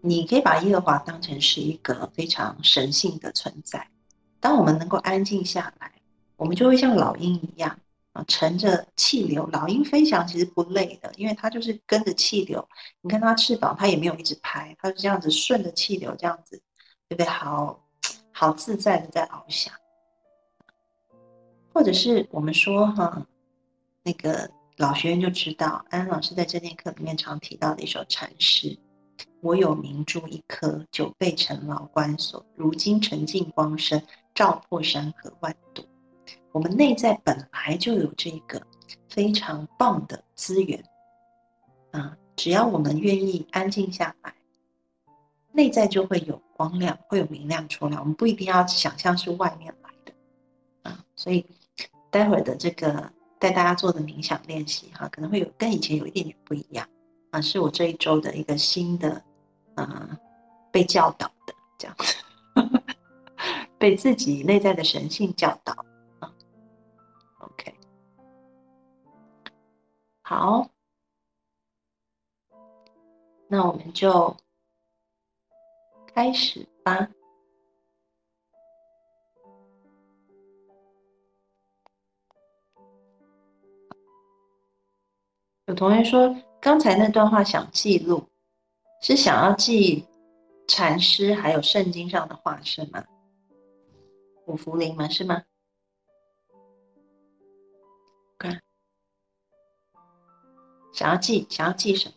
你可以把耶和华当成是一个非常神性的存在。当我们能够安静下来，我们就会像老鹰一样啊，乘着气流。老鹰飞翔其实不累的，因为它就是跟着气流。你看它翅膀，它也没有一直拍，它是这样子顺着气流这样子，对不对？好好自在的在翱翔。或者是我们说哈，那个。老学员就知道，安安老师在这节课里面常提到的一首禅诗：“我有明珠一颗，久被尘劳关锁。如今沉净光生，照破山河万朵。”我们内在本来就有这个非常棒的资源啊！只要我们愿意安静下来，内在就会有光亮，会有明亮出来。我们不一定要想象是外面来的啊！所以待会儿的这个。带大家做的冥想练习哈，可能会有跟以前有一点点不一样啊，是我这一周的一个新的啊被教导的这样子，被自己内在的神性教导好，那我们就开始吧。有同学说，刚才那段话想记录，是想要记禅师还有圣经上的话是吗？五福临门是吗？想要记，想要记什么？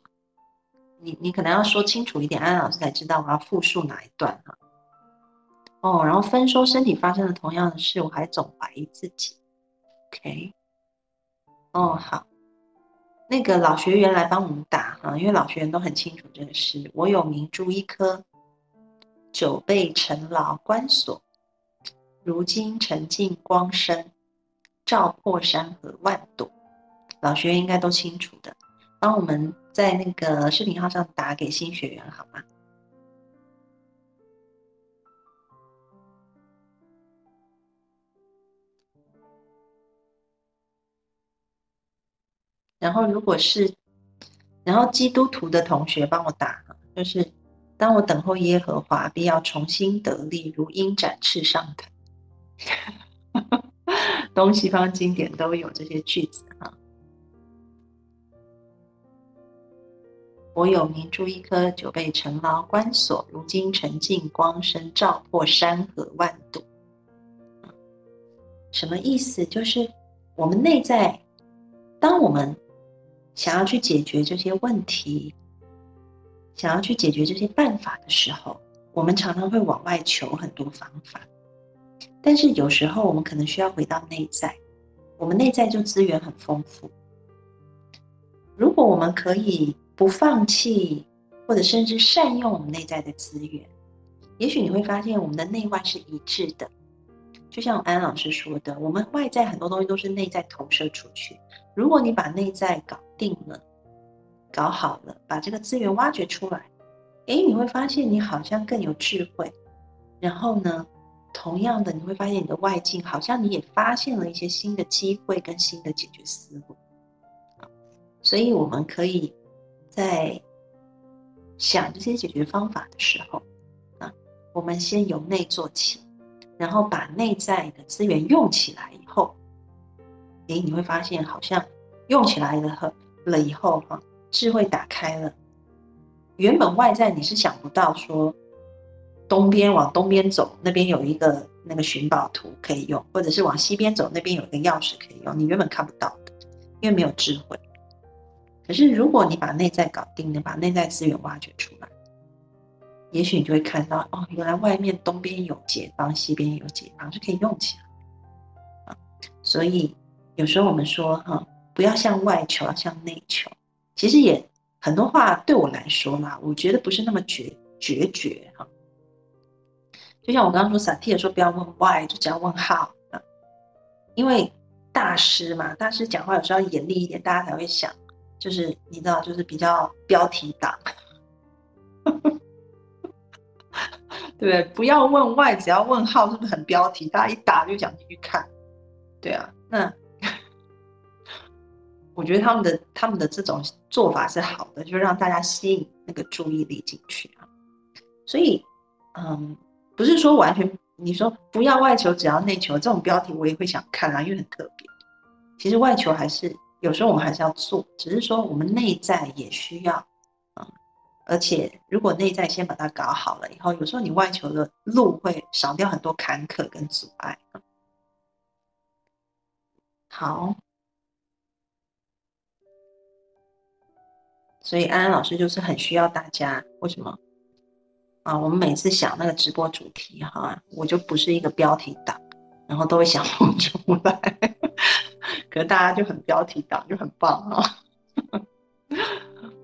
你你可能要说清楚一点，安安老师才知道我要复述哪一段哈。哦，然后分说身体发生了同样的事，我还总怀疑自己。OK，哦好。那个老学员来帮我们打哈，因为老学员都很清楚这个事。我有明珠一颗，久被尘劳关锁，如今沉静光生，照破山河万朵。老学员应该都清楚的，帮我们在那个视频号上打给新学员好吗？然后，如果是，然后基督徒的同学帮我打，就是当我等候耶和华，必要重新得力，如鹰展翅上腾。东西方经典都有这些句子我有明珠一颗，久被尘劳关锁，如今沉静光生，照破山河万朵。什么意思？就是我们内在，当我们。想要去解决这些问题，想要去解决这些办法的时候，我们常常会往外求很多方法。但是有时候我们可能需要回到内在，我们内在就资源很丰富。如果我们可以不放弃，或者甚至善用我们内在的资源，也许你会发现我们的内外是一致的。就像安老师说的，我们外在很多东西都是内在投射出去。如果你把内在搞定了，搞好了，把这个资源挖掘出来，哎，你会发现你好像更有智慧。然后呢，同样的，你会发现你的外境好像你也发现了一些新的机会跟新的解决思路。所以我们可以在想这些解决方法的时候，啊，我们先由内做起，然后把内在的资源用起来以后。哎，你会发现好像用起来了了以后哈，智慧打开了。原本外在你是想不到说，东边往东边走，那边有一个那个寻宝图可以用，或者是往西边走，那边有一个钥匙可以用，你原本看不到的，因为没有智慧。可是如果你把内在搞定了，把内在资源挖掘出来，也许你就会看到哦，原来外面东边有解方，西边有解方，是可以用起来啊，所以。有时候我们说哈，不要向外求，要向内求。其实也很多话对我来说嘛，我觉得不是那么决决绝哈。就像我刚刚说，萨提尔说不要问 why，就只要问 how 啊。因为大师嘛，大师讲话有时候要严厉一点，大家才会想，就是你知道，就是比较标题党，对 不对？不要问 why，只要问 how，是不是很标题？大家一打就想进去看，对啊，那。我觉得他们的他们的这种做法是好的，就让大家吸引那个注意力进去啊。所以，嗯，不是说完全你说不要外求，只要内求这种标题，我也会想看啊，因为很特别。其实外求还是有时候我们还是要做，只是说我们内在也需要啊。而且如果内在先把它搞好了以后，有时候你外求的路会少掉很多坎坷跟阻碍。好。所以安安老师就是很需要大家，为什么？啊，我们每次想那个直播主题哈，我就不是一个标题党，然后都会想不出来，可是大家就很标题党，就很棒啊。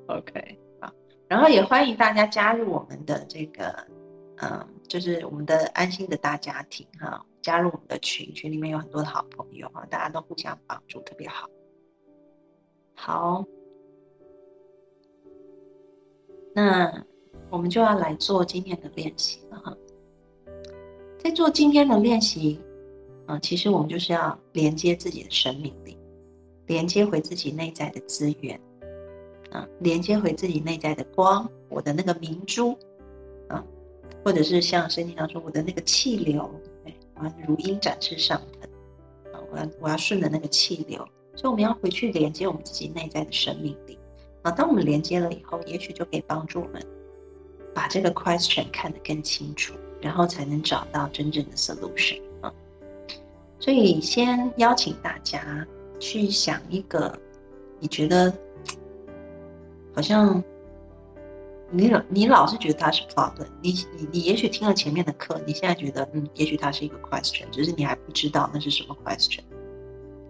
OK 啊，然后也欢迎大家加入我们的这个，嗯，就是我们的安心的大家庭哈，加入我们的群，群里面有很多的好朋友哈，大家都互相帮助，特别好。好。那我们就要来做今天的练习了哈。在做今天的练习，啊，其实我们就是要连接自己的生命力，连接回自己内在的资源，啊，连接回自己内在的光，我的那个明珠，啊，或者是像圣经上说我的那个气流，对，啊，如鹰展翅上腾，啊，我要我要顺着那个气流，所以我们要回去连接我们自己内在的生命力。啊，当我们连接了以后，也许就可以帮助我们把这个 question 看得更清楚，然后才能找到真正的 solution。所以，先邀请大家去想一个你觉得好像你老你老是觉得它是 problem，你你你也许听了前面的课，你现在觉得嗯，也许它是一个 question，只是你还不知道那是什么 question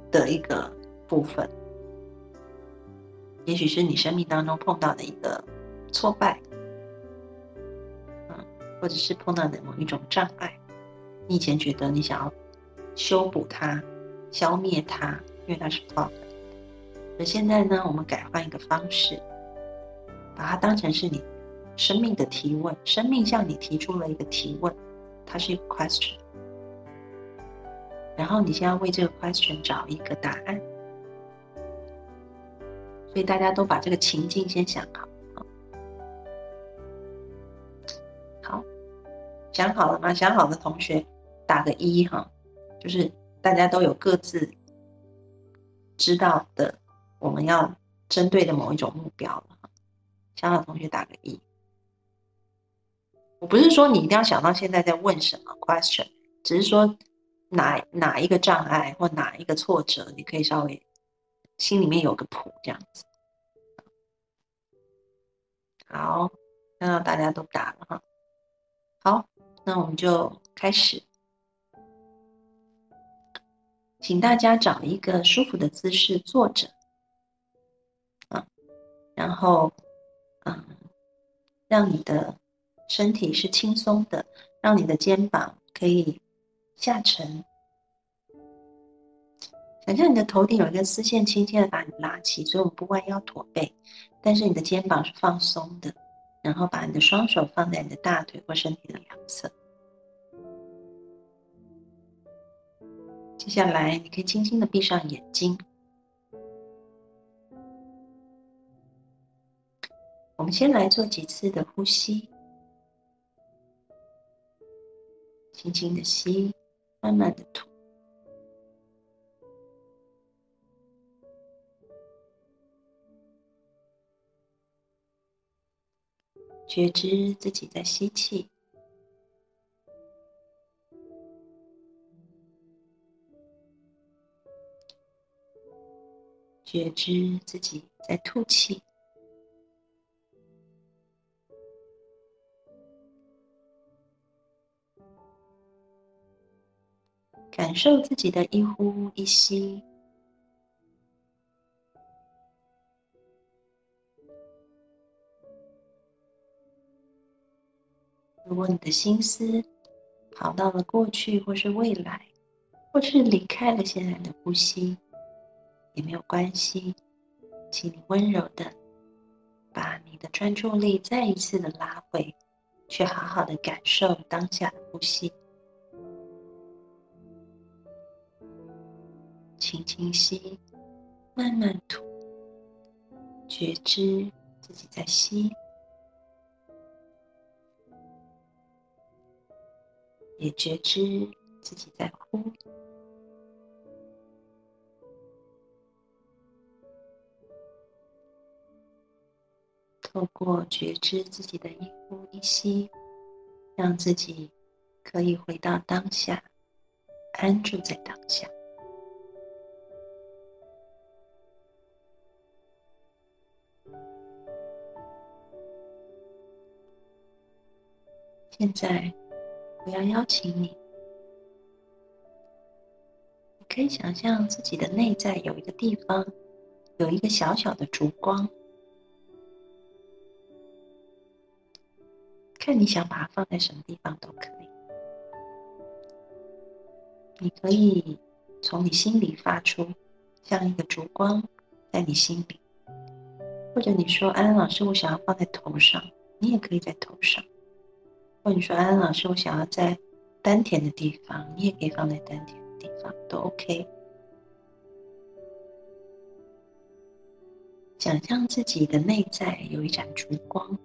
的一个部分。也许是你生命当中碰到的一个挫败，嗯，或者是碰到的某一种障碍，你以前觉得你想要修补它、消灭它，因为它是 b 的。而现在呢，我们改换一个方式，把它当成是你生命的提问，生命向你提出了一个提问，它是一个 question，然后你先要为这个 question 找一个答案。所以大家都把这个情境先想好，好，想好了吗？想好的同学打个一哈，就是大家都有各自知道的我们要针对的某一种目标了。想好的同学打个一。我不是说你一定要想到现在在问什么 question，只是说哪哪一个障碍或哪一个挫折，你可以稍微心里面有个谱这样子。好，看到大家都打了哈。好，那我们就开始，请大家找一个舒服的姿势坐着，啊，然后，嗯，让你的身体是轻松的，让你的肩膀可以下沉，想象你的头顶有一根丝线轻轻的把你拉起，所以我们不弯腰驼背。但是你的肩膀是放松的，然后把你的双手放在你的大腿或身体的两侧。接下来，你可以轻轻的闭上眼睛。我们先来做几次的呼吸，轻轻的吸，慢慢的吐。觉知自己在吸气，觉知自己在吐气，感受自己的一呼一吸。如果你的心思跑到了过去，或是未来，或是离开了现在的呼吸，也没有关系，请你温柔的把你的专注力再一次的拉回，去好好的感受当下的呼吸，轻轻吸，慢慢吐，觉知自己在吸。也觉知自己在呼，透过觉知自己的一呼一吸，让自己可以回到当下，安住在当下。现在。我要邀请你，你可以想象自己的内在有一个地方，有一个小小的烛光，看你想把它放在什么地方都可以。你可以从你心里发出像一个烛光在你心里，或者你说安安老师，我想要放在头上，你也可以在头上。或者你说安安老师，我想要在丹田的地方，你也可以放在丹田的地方，都 OK。想象自己的内在有一盏烛光，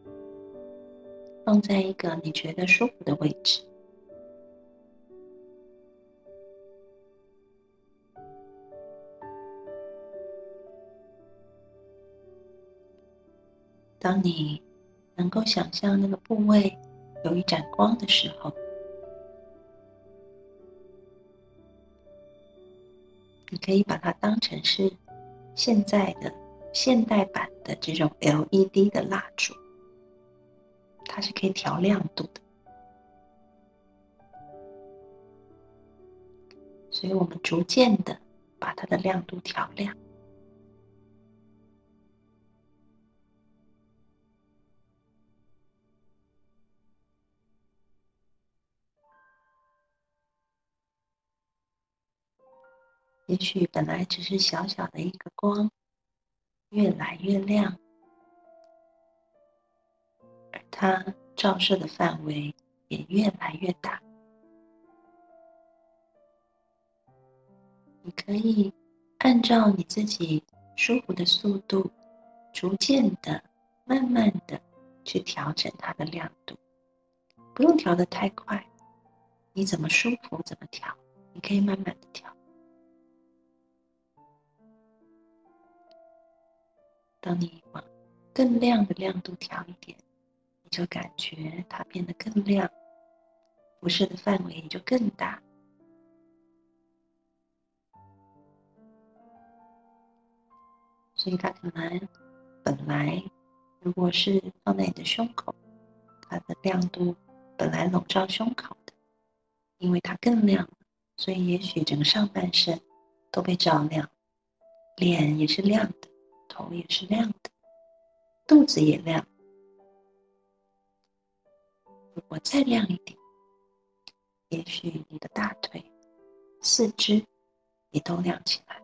放在一个你觉得舒服的位置。当你能够想象那个部位。有一盏光的时候，你可以把它当成是现在的现代版的这种 LED 的蜡烛，它是可以调亮度的。所以我们逐渐的把它的亮度调亮。也许本来只是小小的一个光越来越亮。它照射的范围也越来越大。你可以按照你自己舒服的速度，逐渐的、慢慢的去调整它的亮度，不用调的太快。你怎么舒服怎么调，你可以慢慢的调。当你往更亮的亮度调一点，就感觉它变得更亮，辐射的范围也就更大。所以它可能本来如果是放在你的胸口，它的亮度本来笼罩胸口的，因为它更亮，所以也许整个上半身都被照亮，脸也是亮的。头也是亮的，肚子也亮。如果再亮一点，也许你的大腿、四肢也都亮起来。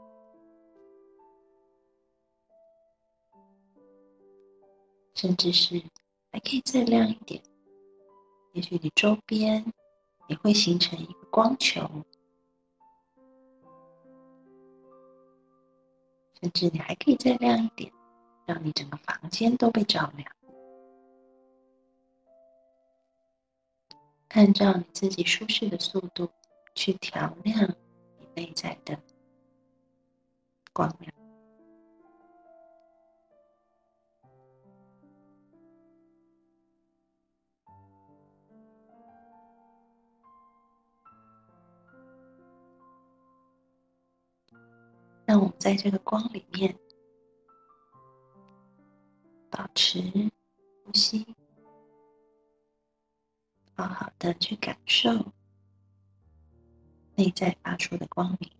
甚至是还可以再亮一点，也许你周边也会形成一个光球。甚至你还可以再亮一点，让你整个房间都被照亮。按照你自己舒适的速度去调亮你内在的光亮。让我们在这个光里面保持呼吸，好好的去感受内在发出的光明。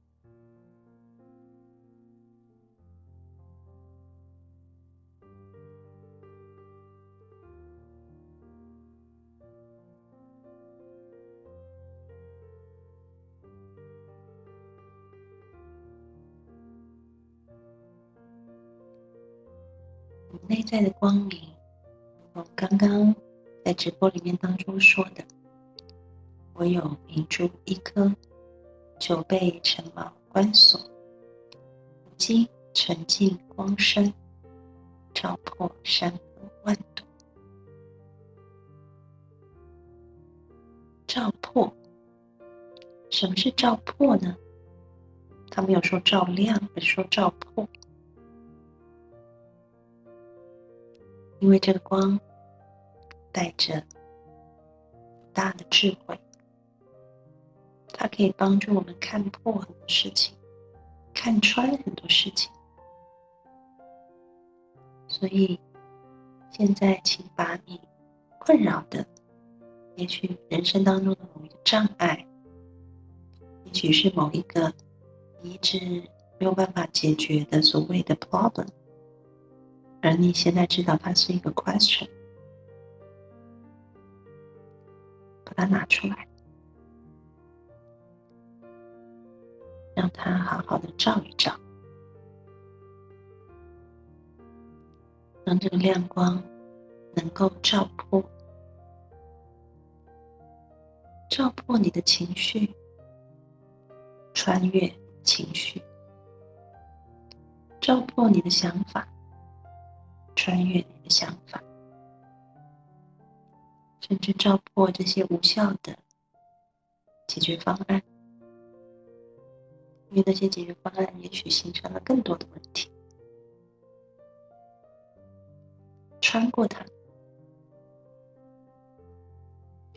内在的光明，我刚刚在直播里面当中说的，我有明珠一颗，久被城堡关锁，如今沉浸光深，照破山河万朵。照破，什么是照破呢？他没有说照亮，而说照破。因为这个光带着大的智慧，它可以帮助我们看破很多事情，看穿很多事情。所以，现在请把你困扰的，也许人生当中的某一个障碍，也许是某一个你一直没有办法解决的所谓的 problem。而你现在知道它是一个 question，把它拿出来，让它好好的照一照，让这个亮光能够照破，照破你的情绪，穿越情绪，照破你的想法。穿越你的想法，甚至照破这些无效的解决方案，因为那些解决方案也许形成了更多的问题。穿过它，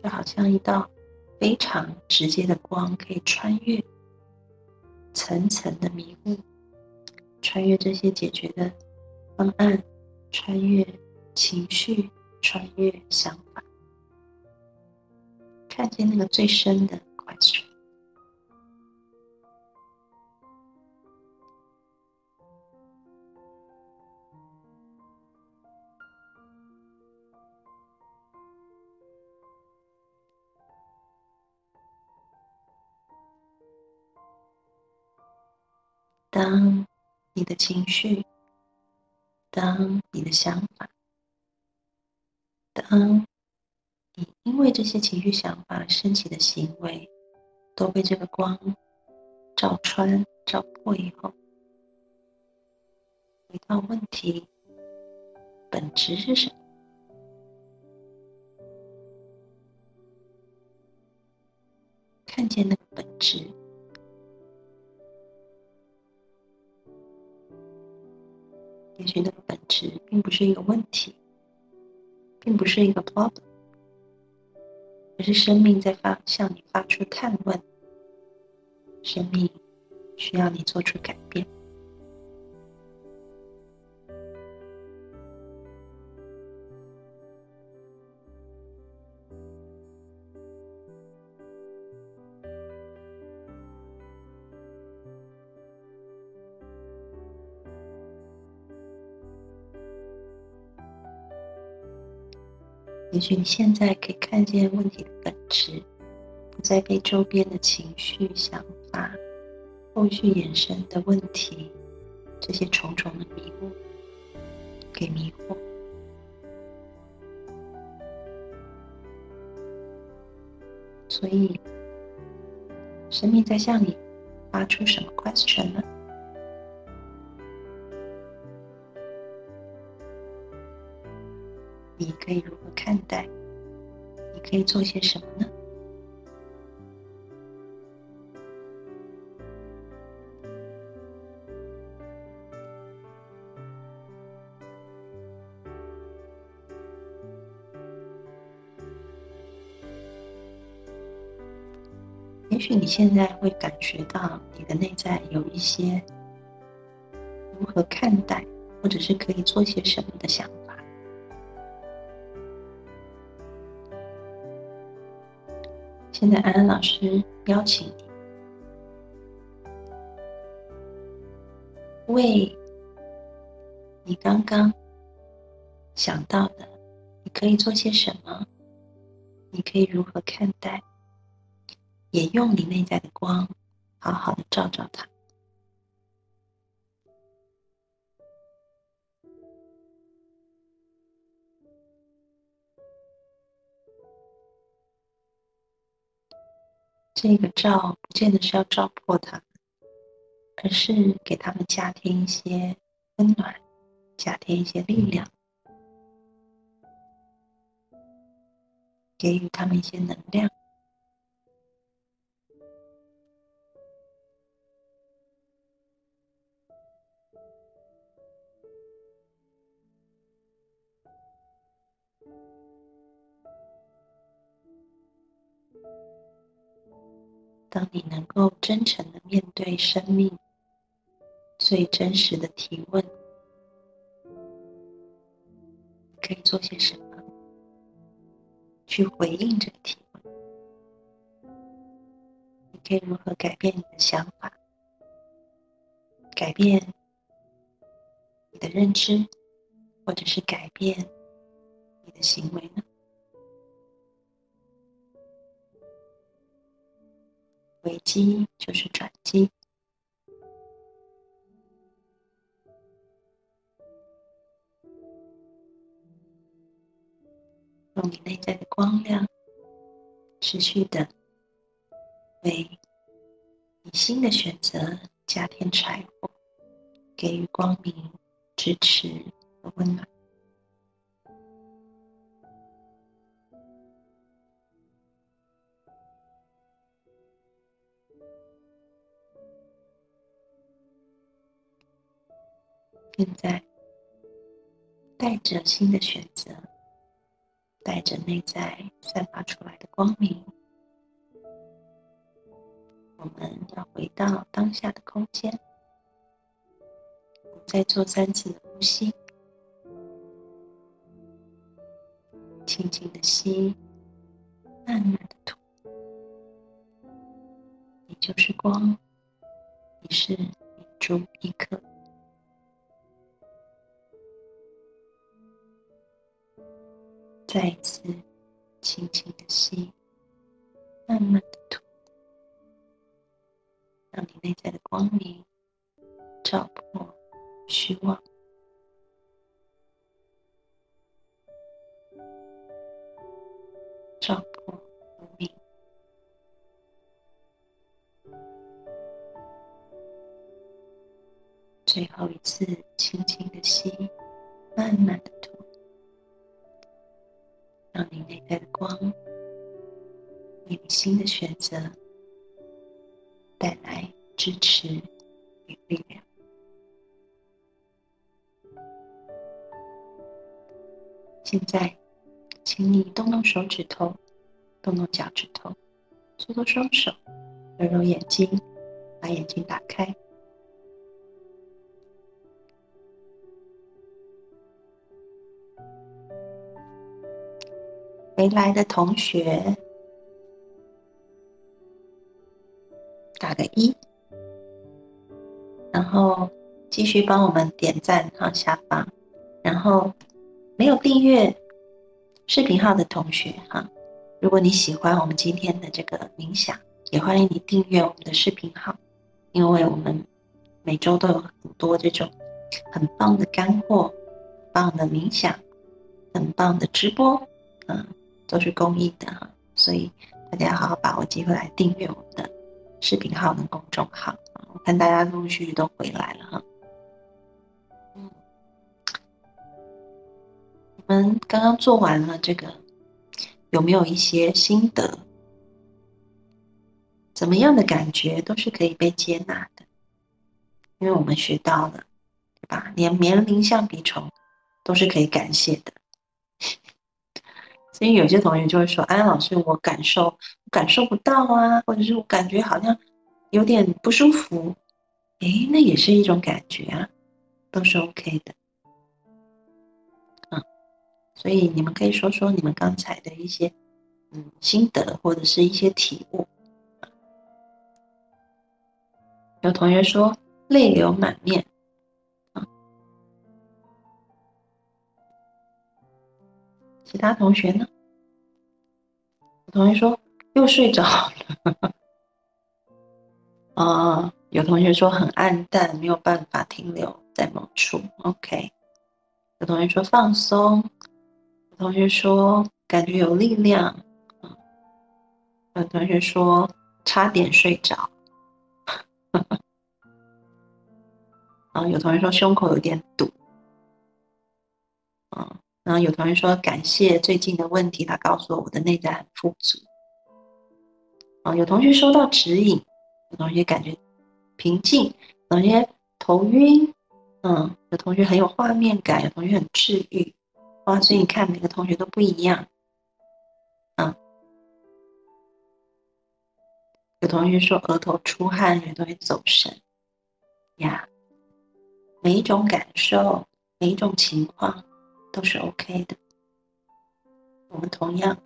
就好像一道非常直接的光，可以穿越层层的迷雾，穿越这些解决的方案。穿越情绪，穿越想法，看见那个最深的怪兽。当你的情绪，当你的想法，当你因为这些情绪、想法升起的行为，都被这个光照穿、照破以后，回到问题本质是什么？看见那个本质。也许那个本质并不是一个问题，并不是一个 problem，而是生命在发向你发出探问，生命需要你做出改变。你现在可以看见问题的本质，不再被周边的情绪、想法、后续衍生的问题这些重重的迷雾给迷惑。所以，生命在向你发出什么 question 呢？你可以如何看待？你可以做些什么呢？也许你现在会感觉到你的内在有一些如何看待，或者是可以做些什么的想法。现在，安安老师邀请你，为你刚刚想到的，你可以做些什么？你可以如何看待？也用你内在的光，好好的照照它。这个照不见得是要照破他们，而是给他们加添一些温暖，加添一些力量，给予他们一些能量。当你能够真诚的面对生命最真实的提问，可以做些什么去回应这个提问？你可以如何改变你的想法，改变你的认知，或者是改变你的行为呢？危机就是转机，用你内在的光亮，持续的为你新的选择加添柴火，给予光明、支持和温暖。现在，带着新的选择，带着内在散发出来的光明，我们要回到当下的空间，再做三次的呼吸，轻轻的吸，慢慢的吐。你就是光，你是一珠一颗。再一次，轻轻的吸，慢慢的吐，让你内在的光明照破虚妄，照破无明。最后一次，轻轻的吸，慢慢的吐，让你内在的光为你新的选择带来支持与力量。现在，请你动动手指头，动动脚趾头，搓搓双手，揉揉眼睛，把眼睛打开。回来的同学，打个一，然后继续帮我们点赞哈下方，然后没有订阅视频号的同学哈，如果你喜欢我们今天的这个冥想，也欢迎你订阅我们的视频号，因为我们每周都有很多这种很棒的干货、很棒的冥想、很棒的直播，嗯。都是公益的哈，所以大家好好把握机会来订阅我们的视频号跟公众号我看大家陆陆续续都回来了哈。嗯，我们刚刚做完了这个，有没有一些心得？怎么样的感觉都是可以被接纳的，因为我们学到了，对吧？连年龄橡皮虫都是可以感谢的。因为有些同学就会说：“安老师，我感受感受不到啊，或者是我感觉好像有点不舒服。”哎，那也是一种感觉啊，都是 OK 的。嗯，所以你们可以说说你们刚才的一些嗯心得或者是一些体悟。有同学说泪流满面。其他同学呢？有同学说又睡着了。啊，有同学说很暗淡，没有办法停留在某处。OK。有同学说放松。有同学说感觉有力量。有同学说差点睡着。啊，有同学说胸口有点堵。嗯。然后有同学说感谢最近的问题，他告诉我我的内在很富足。啊，有同学收到指引，有同学感觉平静，有同学头晕，嗯，有同学很有画面感，有同学很治愈。哇，所以你看每个同学都不一样。嗯，有同学说额头出汗，有同学走神。呀，每一种感受，每一种情况。都是 OK 的。我们同样，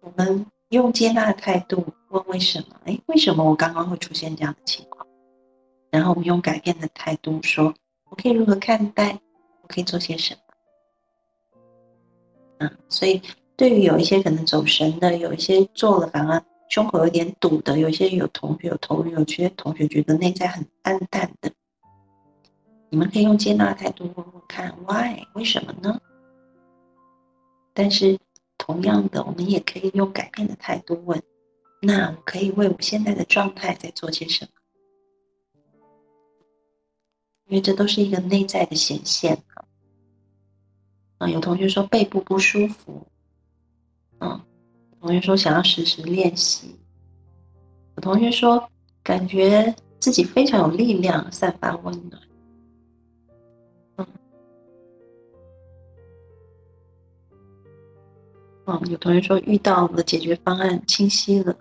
我们用接纳的态度问为什么？哎，为什么我刚刚会出现这样的情况？然后我们用改变的态度说：我可以如何看待？我可以做些什么？嗯，所以对于有一些可能走神的，有一些做了反而胸口有点堵的，有一些有同学有头晕，有些同学觉得内在很暗淡的。你们可以用接纳态度问问看，Why？为什么呢？但是同样的，我们也可以用改变的态度问：那我可以为我现在的状态在做些什么？因为这都是一个内在的显现啊。有同学说背部不舒服，嗯，同学说想要时时练习。有同学说感觉自己非常有力量，散发温暖。有同学说遇到了解决方案清晰了，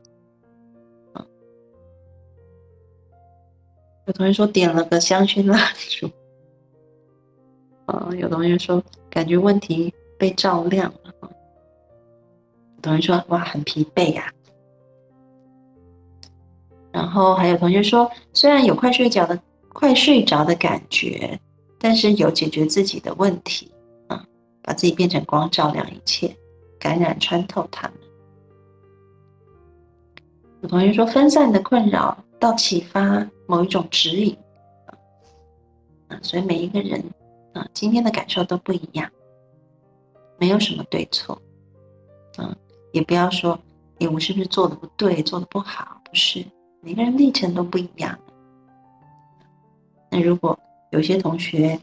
有同学说点了个香薰蜡烛，啊，有同学说感觉问题被照亮了，有同学说哇很疲惫呀，然后还有同学说虽然有快睡着的快睡着的感觉，但是有解决自己的问题，啊，把自己变成光照亮一切。感染穿透他们。有同学说，分散的困扰到启发某一种指引，啊，所以每一个人啊，今天的感受都不一样，没有什么对错，嗯，也不要说，哎，我是不是做的不对，做的不好？不是，每个人历程都不一样。那如果有些同学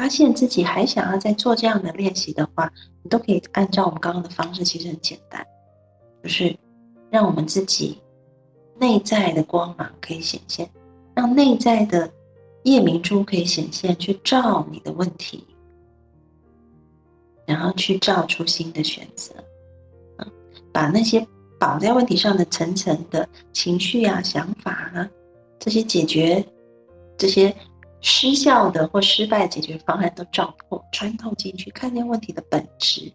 发现自己还想要再做这样的练习的话，你都可以按照我们刚刚的方式，其实很简单，就是让我们自己内在的光芒可以显现，让内在的夜明珠可以显现，去照你的问题，然后去照出新的选择，把那些绑在问题上的层层的情绪啊、想法啊，这些解决。这些失效的或失败解决方案都照破、穿透进去，看见问题的本质，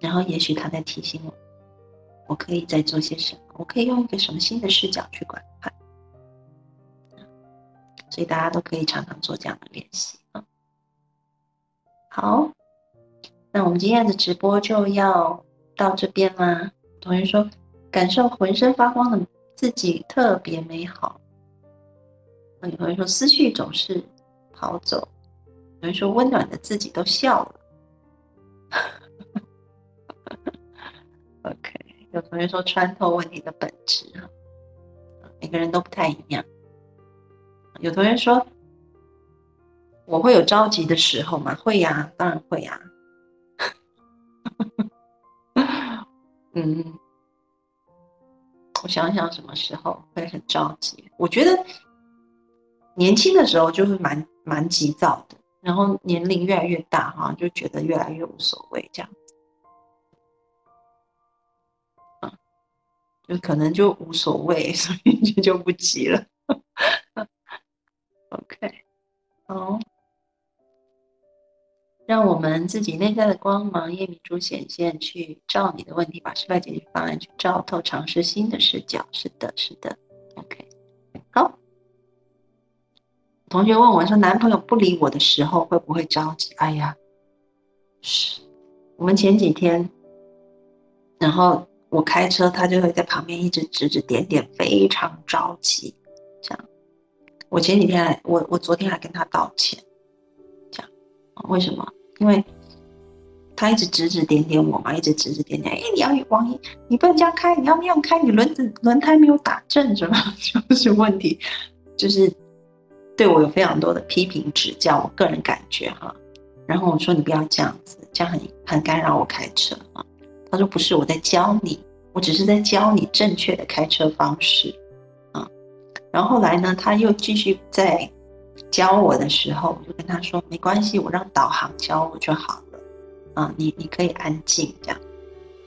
然后也许他在提醒我，我可以再做些什么，我可以用一个什么新的视角去观看。所以大家都可以常常做这样的练习啊。好，那我们今天的直播就要到这边啦。同学说，感受浑身发光的自己特别美好。有同学说思绪总是跑走，有人说温暖的自己都笑了。OK，有同学说穿透问题的本质啊，每个人都不太一样。有同学说我会有着急的时候吗？会呀，当然会呀。嗯，我想想什么时候会很着急？我觉得。年轻的时候就是蛮蛮急躁的，然后年龄越来越大哈，就觉得越来越无所谓这样子，啊，就可能就无所谓，所以就就不急了。OK，好，让我们自己内在的光芒夜明珠显现，去照你的问题，把失败解决方案去照透，尝试新的视角。是的，是的，OK，同学问我说：“男朋友不理我的时候，会不会着急？”哎呀，是我们前几天，然后我开车，他就会在旁边一直指指点点，非常着急。这样，我前几天，我我昨天还跟他道歉。这样，为什么？因为他一直指指点点我嘛，一直指指点点。哎，你要往一，你不能这样开，你要那样开，你轮子轮胎没有打正，是吧？就是问题，就是。对我有非常多的批评指教，我个人感觉哈，然后我说你不要这样子，这样很很干扰我开车啊。他说不是，我在教你，我只是在教你正确的开车方式啊。然后后来呢，他又继续在教我的时候，我就跟他说没关系，我让导航教我就好了啊。你你可以安静这样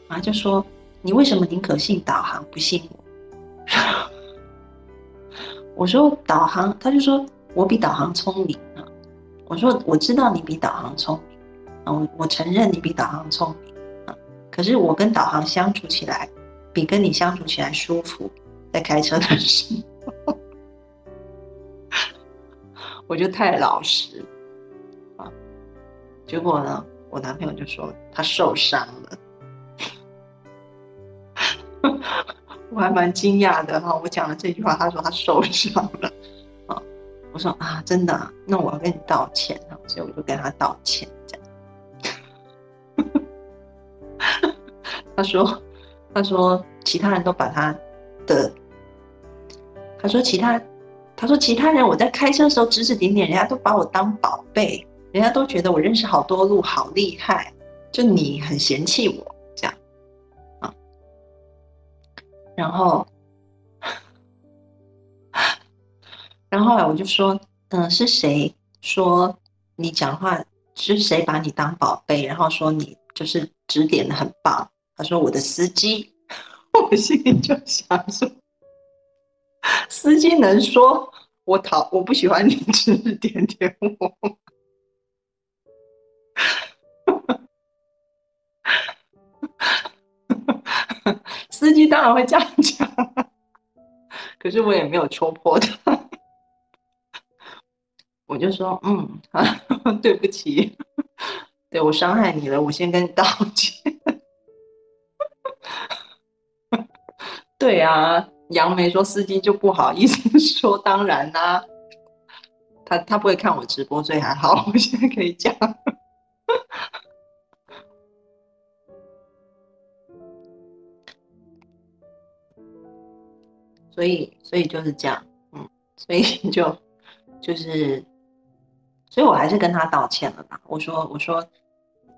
啊，就说你为什么宁可信导航不信我？我说导航，他就说。我比导航聪明啊！我说我知道你比导航聪明啊，我我承认你比导航聪明啊。可是我跟导航相处起来，比跟你相处起来舒服，在开车的时候，我就太老实啊。结果呢，我男朋友就说他受伤了，我还蛮惊讶的哈。我讲了这句话，他说他受伤了。我说啊，真的，那我要跟你道歉，所以我就跟他道歉，这样。他说，他说其他人都把他的，他说其他，他说其他人我在开车的时候指指点点，人家都把我当宝贝，人家都觉得我认识好多路，好厉害，就你很嫌弃我这样，啊，然后。然后后来我就说，嗯，是谁说你讲话是谁把你当宝贝？然后说你就是指点的很棒。他说我的司机，我心里就想说，司机能说我讨我不喜欢你指指点点我？司机当然会这样讲，可是我也没有戳破他。我就说，嗯，对不起，对我伤害你了，我先跟你道歉。对啊，杨梅说司机就不好意思说，当然啦，他他不会看我直播，所以还好，我现在可以讲。所以，所以就是这样，嗯，所以就就是，所以我还是跟他道歉了吧。我说，我说，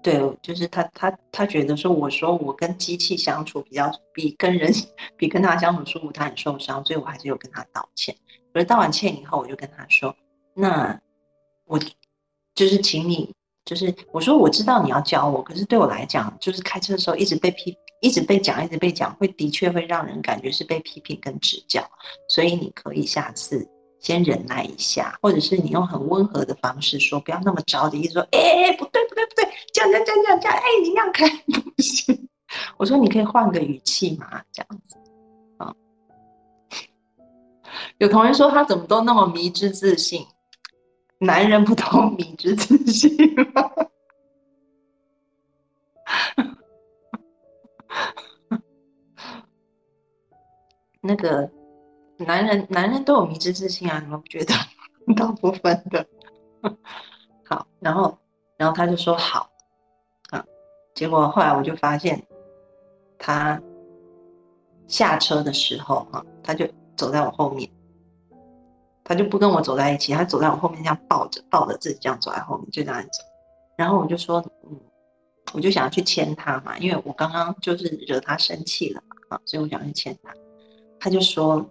对，就是他他他觉得说，我说我跟机器相处比较比跟人比跟他相处舒服，他很受伤，所以我还是有跟他道歉。可是道完歉以后，我就跟他说，那我就是请你，就是我说我知道你要教我，可是对我来讲，就是开车的时候一直被批。一直被讲，一直被讲，会的确会让人感觉是被批评跟指教，所以你可以下次先忍耐一下，或者是你用很温和的方式说，不要那么着急，一直说，哎，不对不对不对，这样这样这样这样，哎，你让开 不行。我说你可以换个语气嘛，这样子啊。有同学说他怎么都那么迷之自信，男人不都 迷之自信吗？那个男人，男人都有迷之自信啊，你们不觉得？大部分的。好，然后，然后他就说好，啊，结果后来我就发现，他下车的时候，哈，他就走在我后面，他就不跟我走在一起，他走在我后面，这样抱着，抱着自己这样走在后面，就这样走。然后我就说，嗯，我就想要去牵他嘛，因为我刚刚就是惹他生气了嘛，啊，所以我想去牵他。他就说：“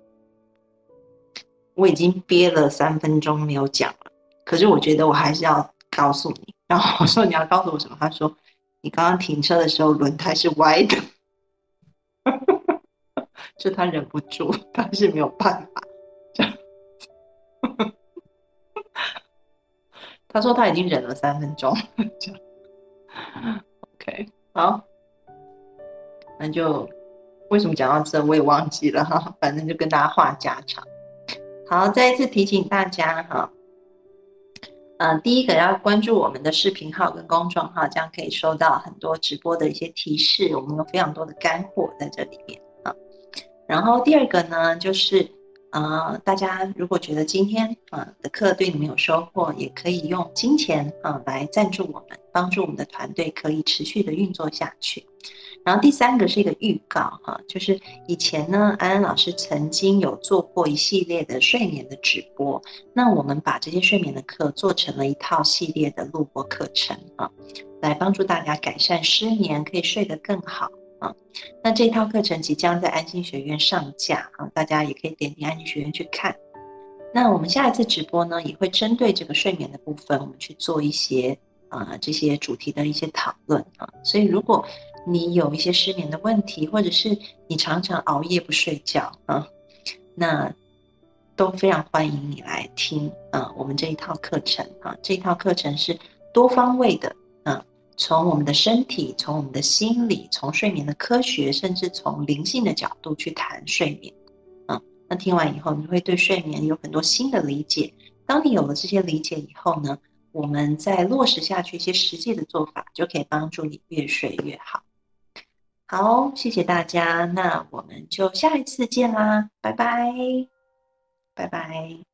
我已经憋了三分钟没有讲了，可是我觉得我还是要告诉你。”然后我说：“你要告诉我什么？”他说：“你刚刚停车的时候轮胎是歪的。”就他忍不住，他是没有办法。他说他已经忍了三分钟。这样，OK，好，那就。为什么讲到这，我也忘记了哈。反正就跟大家话家常。好，再一次提醒大家哈，嗯，第一个要关注我们的视频号跟公众号，这样可以收到很多直播的一些提示。我们有非常多的干货在这里面啊。然后第二个呢，就是呃，大家如果觉得今天啊的课对你们有收获，也可以用金钱啊来赞助我们，帮助我们的团队可以持续的运作下去。然后第三个是一个预告哈，就是以前呢，安安老师曾经有做过一系列的睡眠的直播，那我们把这些睡眠的课做成了一套系列的录播课程啊，来帮助大家改善失眠，可以睡得更好啊。那这套课程即将在安心学院上架啊，大家也可以点击安心学院去看。那我们下一次直播呢，也会针对这个睡眠的部分，我们去做一些啊这些主题的一些讨论啊。所以如果你有一些失眠的问题，或者是你常常熬夜不睡觉啊，那都非常欢迎你来听啊，我们这一套课程啊，这一套课程是多方位的，从我们的身体，从我们的心理，从睡眠的科学，甚至从灵性的角度去谈睡眠嗯。那听完以后，你会对睡眠有很多新的理解。当你有了这些理解以后呢，我们再落实下去一些实际的做法，就可以帮助你越睡越好。好，谢谢大家，那我们就下一次见啦，拜拜，拜拜。